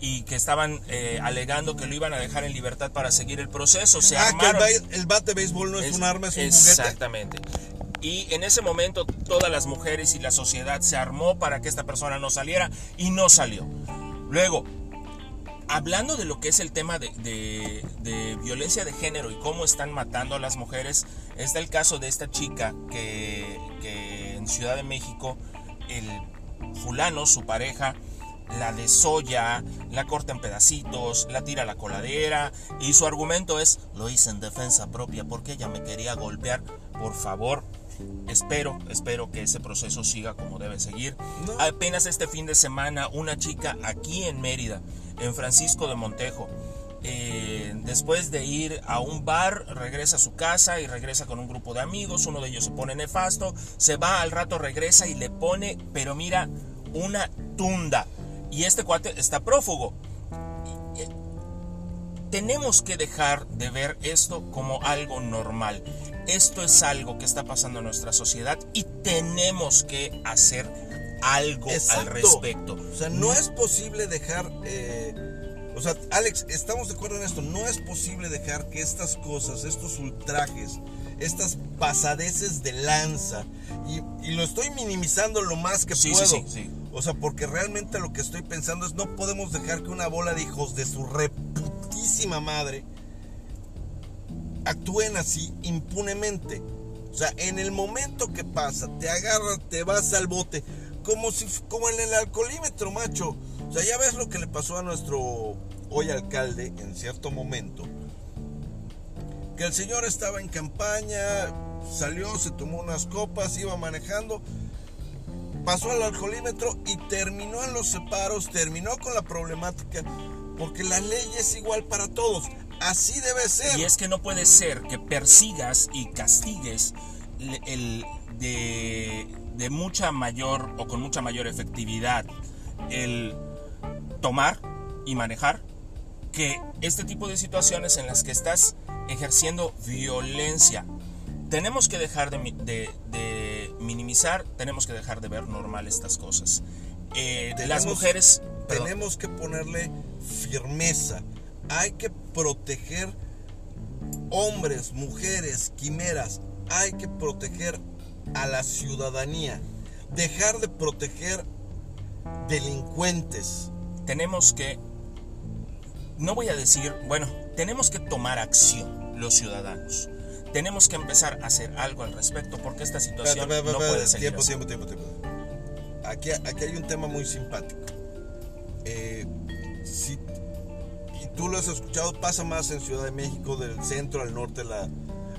y que estaban eh, alegando que lo iban a dejar en libertad para seguir el proceso. Se ah, que el, el bat de béisbol no es, Es- un arma, es un juguete. Exactamente. Y en ese momento todas las mujeres y la sociedad se armó para que esta persona no saliera y no salió. Luego, hablando de lo que es el tema de, de- de violencia de género y cómo están matando a las mujeres, está el caso de esta chica que, que en Ciudad de México, el fulano, su pareja, la desolla, la corta en pedacitos, la tira a la coladera y su argumento es, lo hice en defensa propia porque ella me quería golpear. Por favor, espero, espero que ese proceso siga como debe seguir. Apenas este fin de semana, una chica aquí en Mérida, en Francisco de Montejo, eh, después de ir a un bar, regresa a su casa y regresa con un grupo de amigos, uno de ellos se pone nefasto, se va al rato, regresa y le pone, pero mira, una tunda. Y este cuate está prófugo. Eh, Tenemos que dejar de ver esto como algo normal. Esto es algo que está pasando en nuestra sociedad y tenemos que hacer algo al respecto. O sea, no es posible dejar. eh, o sea, Alex, estamos de acuerdo en esto. No es posible dejar que estas cosas, estos ultrajes, estas pasadeces de lanza, y, y lo estoy minimizando lo más que Sí, puedo. sí, sí. O sea, porque realmente lo que estoy pensando es no podemos dejar que una bola de hijos de su reputísima madre actúen así impunemente. O sea, en el momento que pasa, te agarras, te vas al bote, como si como en el alcoholímetro, macho. O sea, ya ves lo que le pasó a nuestro hoy alcalde en cierto momento. Que el señor estaba en campaña, salió, se tomó unas copas, iba manejando, pasó al alcoholímetro y terminó en los separos, terminó con la problemática, porque la ley es igual para todos. Así debe ser. Y es que no puede ser que persigas y castigues el, el de, de mucha mayor o con mucha mayor efectividad el tomar y manejar que este tipo de situaciones en las que estás ejerciendo violencia. Tenemos que dejar de, de- de minimizar, tenemos que dejar de ver normal estas cosas. Eh, las mujeres... perdón. tenemos que ponerle firmeza. Hay que proteger hombres, mujeres, quimeras. Hay que proteger a la ciudadanía. Dejar de proteger delincuentes. tenemos que no voy a decir, bueno, tenemos que tomar acción los ciudadanos. Tenemos que empezar a hacer algo al respecto porque esta situación Espérate, espérate, no puede seguir tiempo, así. tiempo, tiempo, tiempo. Aquí, aquí hay un tema muy simpático. Eh, si, y tú lo has escuchado, pasa más en Ciudad de México, del centro al norte la,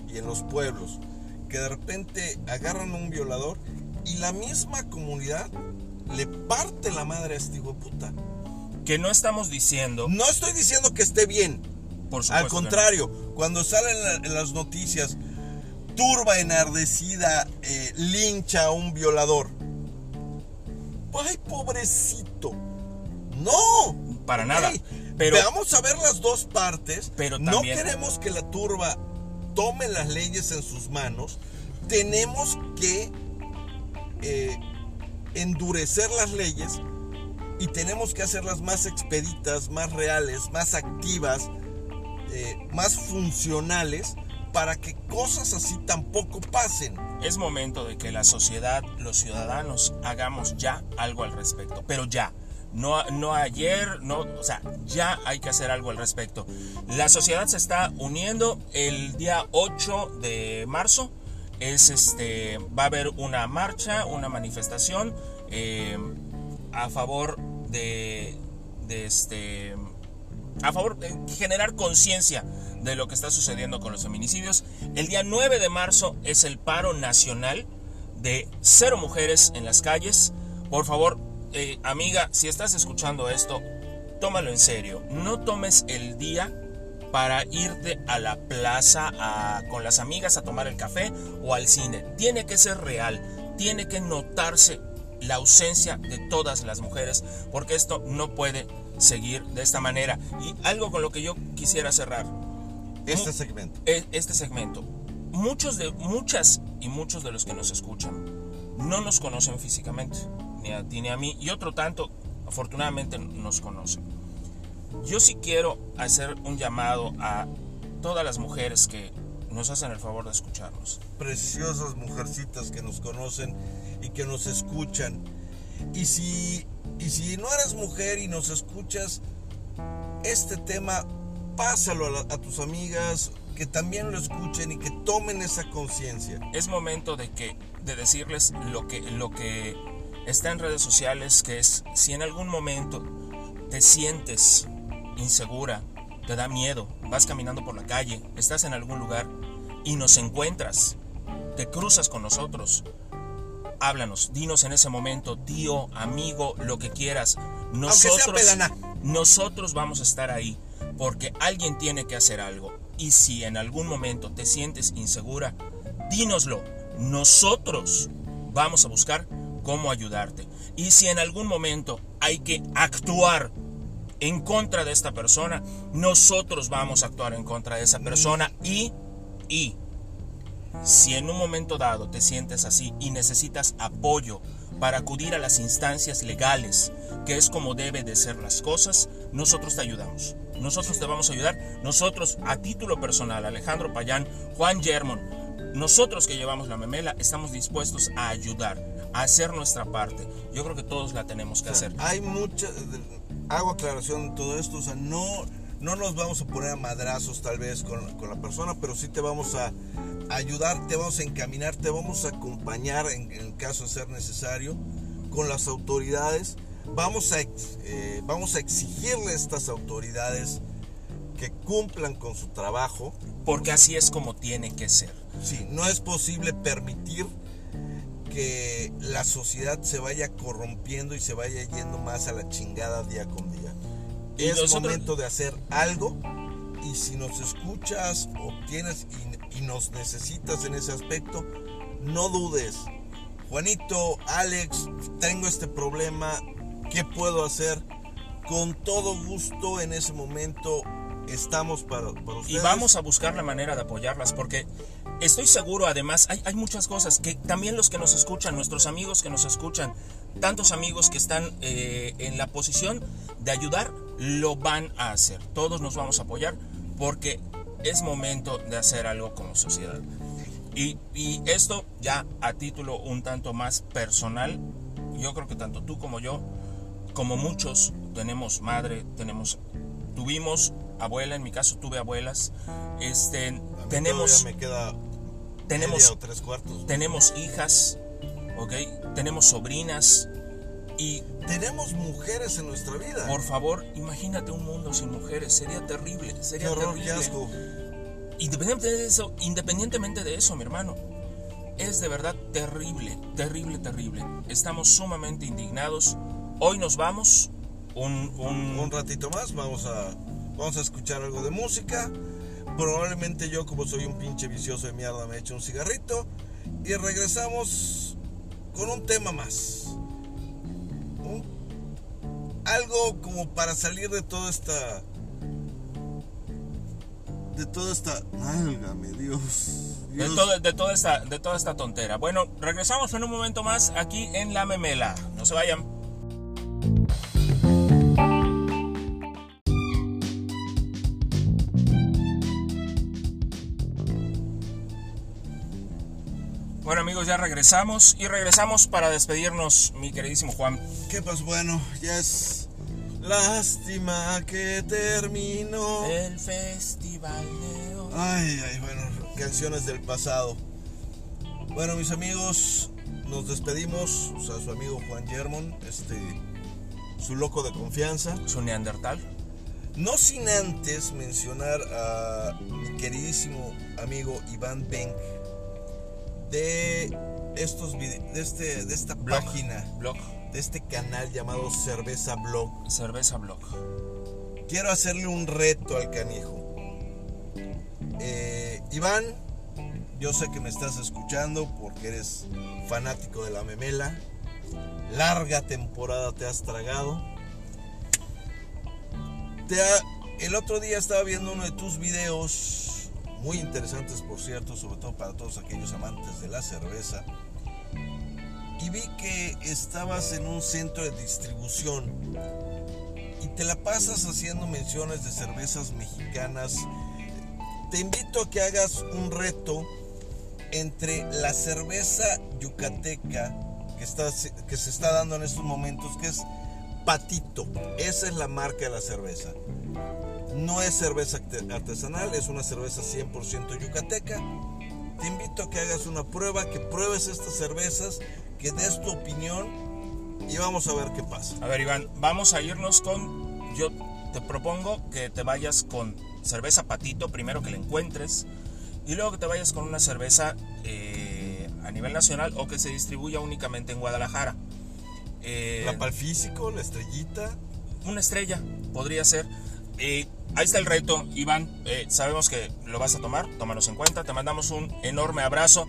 y en los pueblos, que de repente agarran a un violador y la misma comunidad le parte la madre a este hijo de puta. Que no estamos diciendo, No estoy diciendo que esté bien, por supuesto, al no. contrario, cuando salen la- en las noticias, turba enardecida eh, lincha a un violador. Ay, pobrecito. No. Para nada. Pero Vamos a ver las dos partes. Pero no queremos que la turba tome las leyes en sus manos. Tenemos que eh, endurecer las leyes y tenemos que hacerlas más expeditas, más reales, más activas, eh, más funcionales para que cosas así tampoco pasen. es momento de que la sociedad, los ciudadanos, hagamos ya algo al respecto. Pero ya. No, no ayer, no, o sea, ya hay que hacer algo al respecto. La sociedad se está uniendo el día 8 de marzo. Es este, va a haber una marcha, una manifestación eh, a favor de, de este, a favor de generar conciencia de lo que está sucediendo con los feminicidios. El día 9 de marzo es el paro nacional de cero mujeres en las calles. Por favor, eh, amiga, si estás escuchando esto, tómalo en serio. No tomes el día para irte a la plaza a- con las amigas a tomar el café o al cine. Tiene que ser real, tiene que notarse la ausencia de todas las mujeres, porque esto no puede seguir de esta manera. Y algo con lo que yo quisiera cerrar, Este segmento. e- este segmento. Muchos de, muchas y muchos de los que nos escuchan no nos conocen físicamente, ni a ti ni a mí, y otro tanto, afortunadamente, nos conocen. Yo sí quiero hacer un llamado a todas las mujeres que nos hacen el favor de escucharnos. preciosas mujercitas que nos conocen y que nos escuchan. Y si, y si no eres mujer y nos escuchas, este tema pásalo a, la- a tus amigas, que también lo escuchen y que tomen esa conciencia. es momento de que de decirles lo que lo que está en redes sociales que es si en algún momento te sientes insegura te da miedo vas caminando por la calle estás en algún lugar y nos encuentras te cruzas con nosotros háblanos dinos en ese momento tío amigo lo que quieras nosotros nosotros vamos a estar ahí porque alguien tiene que hacer algo. Y si en algún momento te sientes insegura, dínoslo. Nosotros vamos a buscar cómo ayudarte. Y si en algún momento hay que actuar en contra de esta persona, nosotros vamos a actuar en contra de esa persona. Y, y, si en un momento dado te sientes así y necesitas apoyo para acudir a las instancias legales, que es como debe de ser las cosas, nosotros te ayudamos. Nosotros te vamos a ayudar. Nosotros, a título personal, Alejandro Payán, Juan Germon, nosotros que llevamos la memela, estamos dispuestos a ayudar, hacer nuestra parte. Yo creo que todos la tenemos que hacer. Hay mucha. Hago aclaración en todo esto, o sea, no, no nos vamos a poner a madrazos tal vez con, con la persona, pero sí te vamos a ayudar, te vamos a encaminar, te vamos a acompañar en, en caso de ser necesario con las autoridades. Vamos a, eh, vamos a exigirle a estas autoridades que cumplan con su trabajo. Porque así es como tiene que ser. Sí, no es posible permitir que la sociedad se vaya corrompiendo y se vaya yendo más a la chingada día con día. Y es nosotros- momento de hacer algo y si nos escuchas o tienes y, y nos necesitas en ese aspecto, no dudes. Juanito, Alex, tengo este problema, ¿qué puedo hacer? Con todo gusto en ese momento estamos para, para Y ustedes. vamos a buscar la manera de apoyarlas porque estoy seguro, además, hay, hay muchas cosas que también los que nos escuchan, nuestros amigos que nos escuchan, tantos amigos que están eh, en la posición de ayudar, lo van a hacer. Todos nos vamos a apoyar porque es momento de hacer algo como sociedad. Y, y esto ya a título un tanto más personal, yo creo que tanto tú como yo, como muchos, tenemos madre, tenemos tuvimos abuela, en mi caso tuve abuelas, este, A tenemos, todavía me queda tenemos o tres cuartos. tenemos hijas, ¿ok? Tenemos sobrinas y Tenemos mujeres en nuestra vida. por favor, imagínate un mundo sin mujeres, sería terrible, Qué sería qué terrible. asco. Independientemente de eso, independientemente de eso, mi hermano, es de verdad terrible, terrible, terrible. Estamos sumamente indignados. Hoy nos vamos un, un- Un ratito más vamos a, vamos a escuchar algo de música. Probablemente yo, como soy un pinche vicioso de mierda, me echo un cigarrito. Y regresamos con un tema más. Un- algo como para salir de toda esta. De toda esta. Válgame Dios. de, Dios. todo- de toda esta, de toda esta tontera. Bueno, regresamos en un momento más aquí en La Memela. No se vayan. Amigos, ya regresamos y regresamos para despedirnos, mi queridísimo Juan. ¿Qué pues bueno? Ya es. Lástima que terminó. El festival de hoy. Ay, ay, bueno, canciones del pasado. Bueno, mis amigos, nos despedimos. O sea, su amigo Juan Germon, este, su loco de confianza. Su neandertal. No sin antes mencionar a mi queridísimo amigo Iván Benk de estos de este de esta Blog. página, Blog. de este canal llamado Cerveza Blog. Cerveza Blog. Quiero hacerle un reto al canijo. Eh, Iván, yo sé que me estás escuchando porque eres fanático de la memela. Larga temporada te has tragado. Te ha- el otro día estaba viendo uno de tus videos, muy interesantes por cierto, sobre todo para todos aquellos amantes de la cerveza. Y vi que estabas en un centro de distribución y te la pasas haciendo menciones de cervezas mexicanas, te invito a que hagas un reto entre la cerveza yucateca que, está, que se está dando en estos momentos, que es Patito. Esa es la marca de la cerveza. No es cerveza arte- artesanal, es una cerveza 100% yucateca. Te invito a que hagas una prueba, que pruebes estas cervezas, que des tu opinión y vamos a ver qué pasa. A ver, Iván, vamos a irnos con. Yo te propongo que te vayas con cerveza patito, primero que la encuentres, y luego que te vayas con una cerveza eh, a nivel nacional o que se distribuya únicamente en Guadalajara. Eh, La pal físico, la estrellita. una estrella podría ser. Eh, ahí está el reto, Iván. Eh, sabemos que lo vas a tomar, tómanos en cuenta. Te mandamos un enorme abrazo.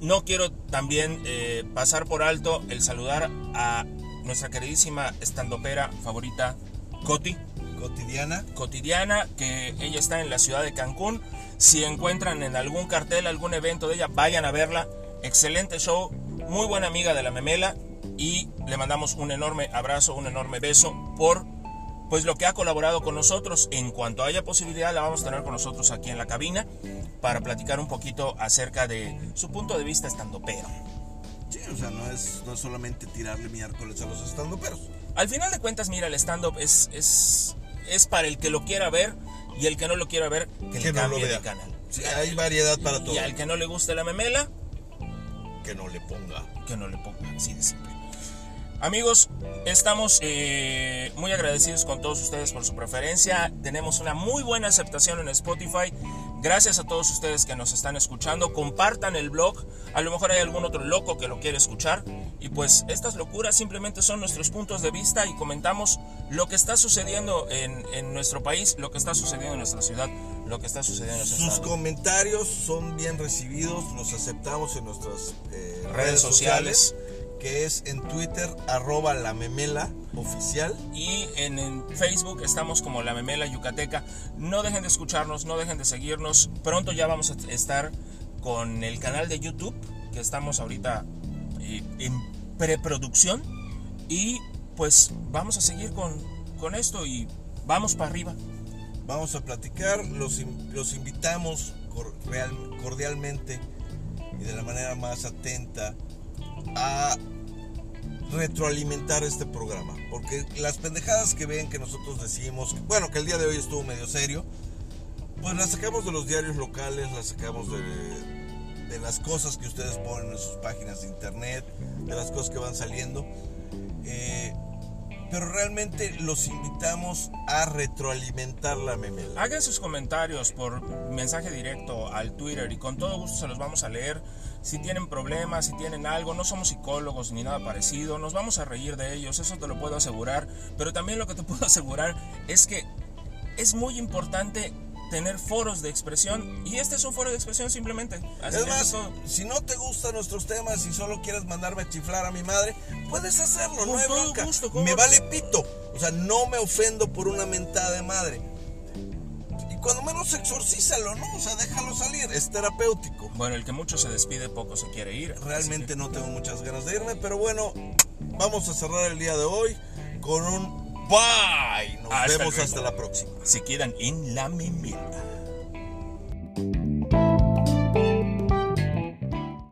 No quiero también eh, pasar por alto el saludar a nuestra queridísima estandopera favorita, Coti, cotidiana. cotidiana, que ella está en la ciudad de Cancún. Si encuentran en algún cartel, algún evento de ella, vayan a verla. Excelente show, muy buena amiga de la memela y le mandamos un enorme abrazo, un enorme beso por pues lo que ha colaborado con nosotros. En cuanto haya posibilidad, la vamos a tener con nosotros aquí en la cabina para platicar un poquito acerca de su punto de vista estando pero. Sí, o sea, no es, no es solamente tirarle miércoles a los estandoperos. Al final de cuentas, mira, el stand-up es, es, es para el que lo quiera ver y el que no lo quiera ver, que, Que le no lo cambie de vea. canal. Sí, hay variedad para todo. Y al que no le guste la memela, Que no le ponga. que no le ponga así de simple. Amigos, estamos eh, muy agradecidos con todos ustedes por su preferencia. Tenemos una muy buena aceptación en Spotify. Gracias a todos ustedes que nos están escuchando. Compartan el blog. A lo mejor hay algún otro loco que lo quiere escuchar. Y pues estas locuras simplemente son nuestros puntos de vista y comentamos lo que está sucediendo en, en nuestro país, lo que está sucediendo en nuestra ciudad, lo que está sucediendo en nuestro Sus estado. comentarios son bien recibidos, los aceptamos en nuestras eh, redes, Redes sociales, sociales. Que es en Twitter, arroba la memela oficial. Y en, en Facebook estamos como La Memela Yucateca. No dejen de escucharnos, no dejen de seguirnos. Pronto ya vamos a estar con el canal de YouTube, que estamos ahorita eh, en preproducción. Y pues vamos a seguir con, con esto y vamos para arriba. Vamos a platicar, los, los invitamos cordialmente y de la manera más atenta a retroalimentar este programa. Porque las pendejadas que ven que nosotros decimos, bueno, que el día de hoy estuvo medio serio, pues las sacamos de los diarios locales, las sacamos de, de las cosas que ustedes ponen en sus páginas de internet, de las cosas que van saliendo. Eh, pero realmente los invitamos a retroalimentar la memela. Hagan sus comentarios por mensaje directo al Twitter y con todo gusto se los vamos a leer. Si tienen problemas, si tienen algo, no somos psicólogos ni nada parecido, nos vamos a reír de ellos, eso te lo puedo asegurar. Pero también lo que te puedo asegurar es que es muy importante tener foros de expresión y este es un foro de expresión simplemente. Así Es más, si no te gustan nuestros temas y solo quieres mandarme a chiflar a mi madre, puedes hacerlo, Con no hay bronca. gusto, ¿cómo me vale pito. O sea, no me ofendo por una mentada de madre. Cuando menos exorcízalo, ¿no? O sea, déjalo salir, es terapéutico. Bueno, el que mucho se despide, poco se quiere ir. Realmente no tengo muchas ganas de irme, pero bueno, vamos a cerrar el día de hoy con un bye. Nos Hasta vemos hasta la próxima. se quedan en la memela.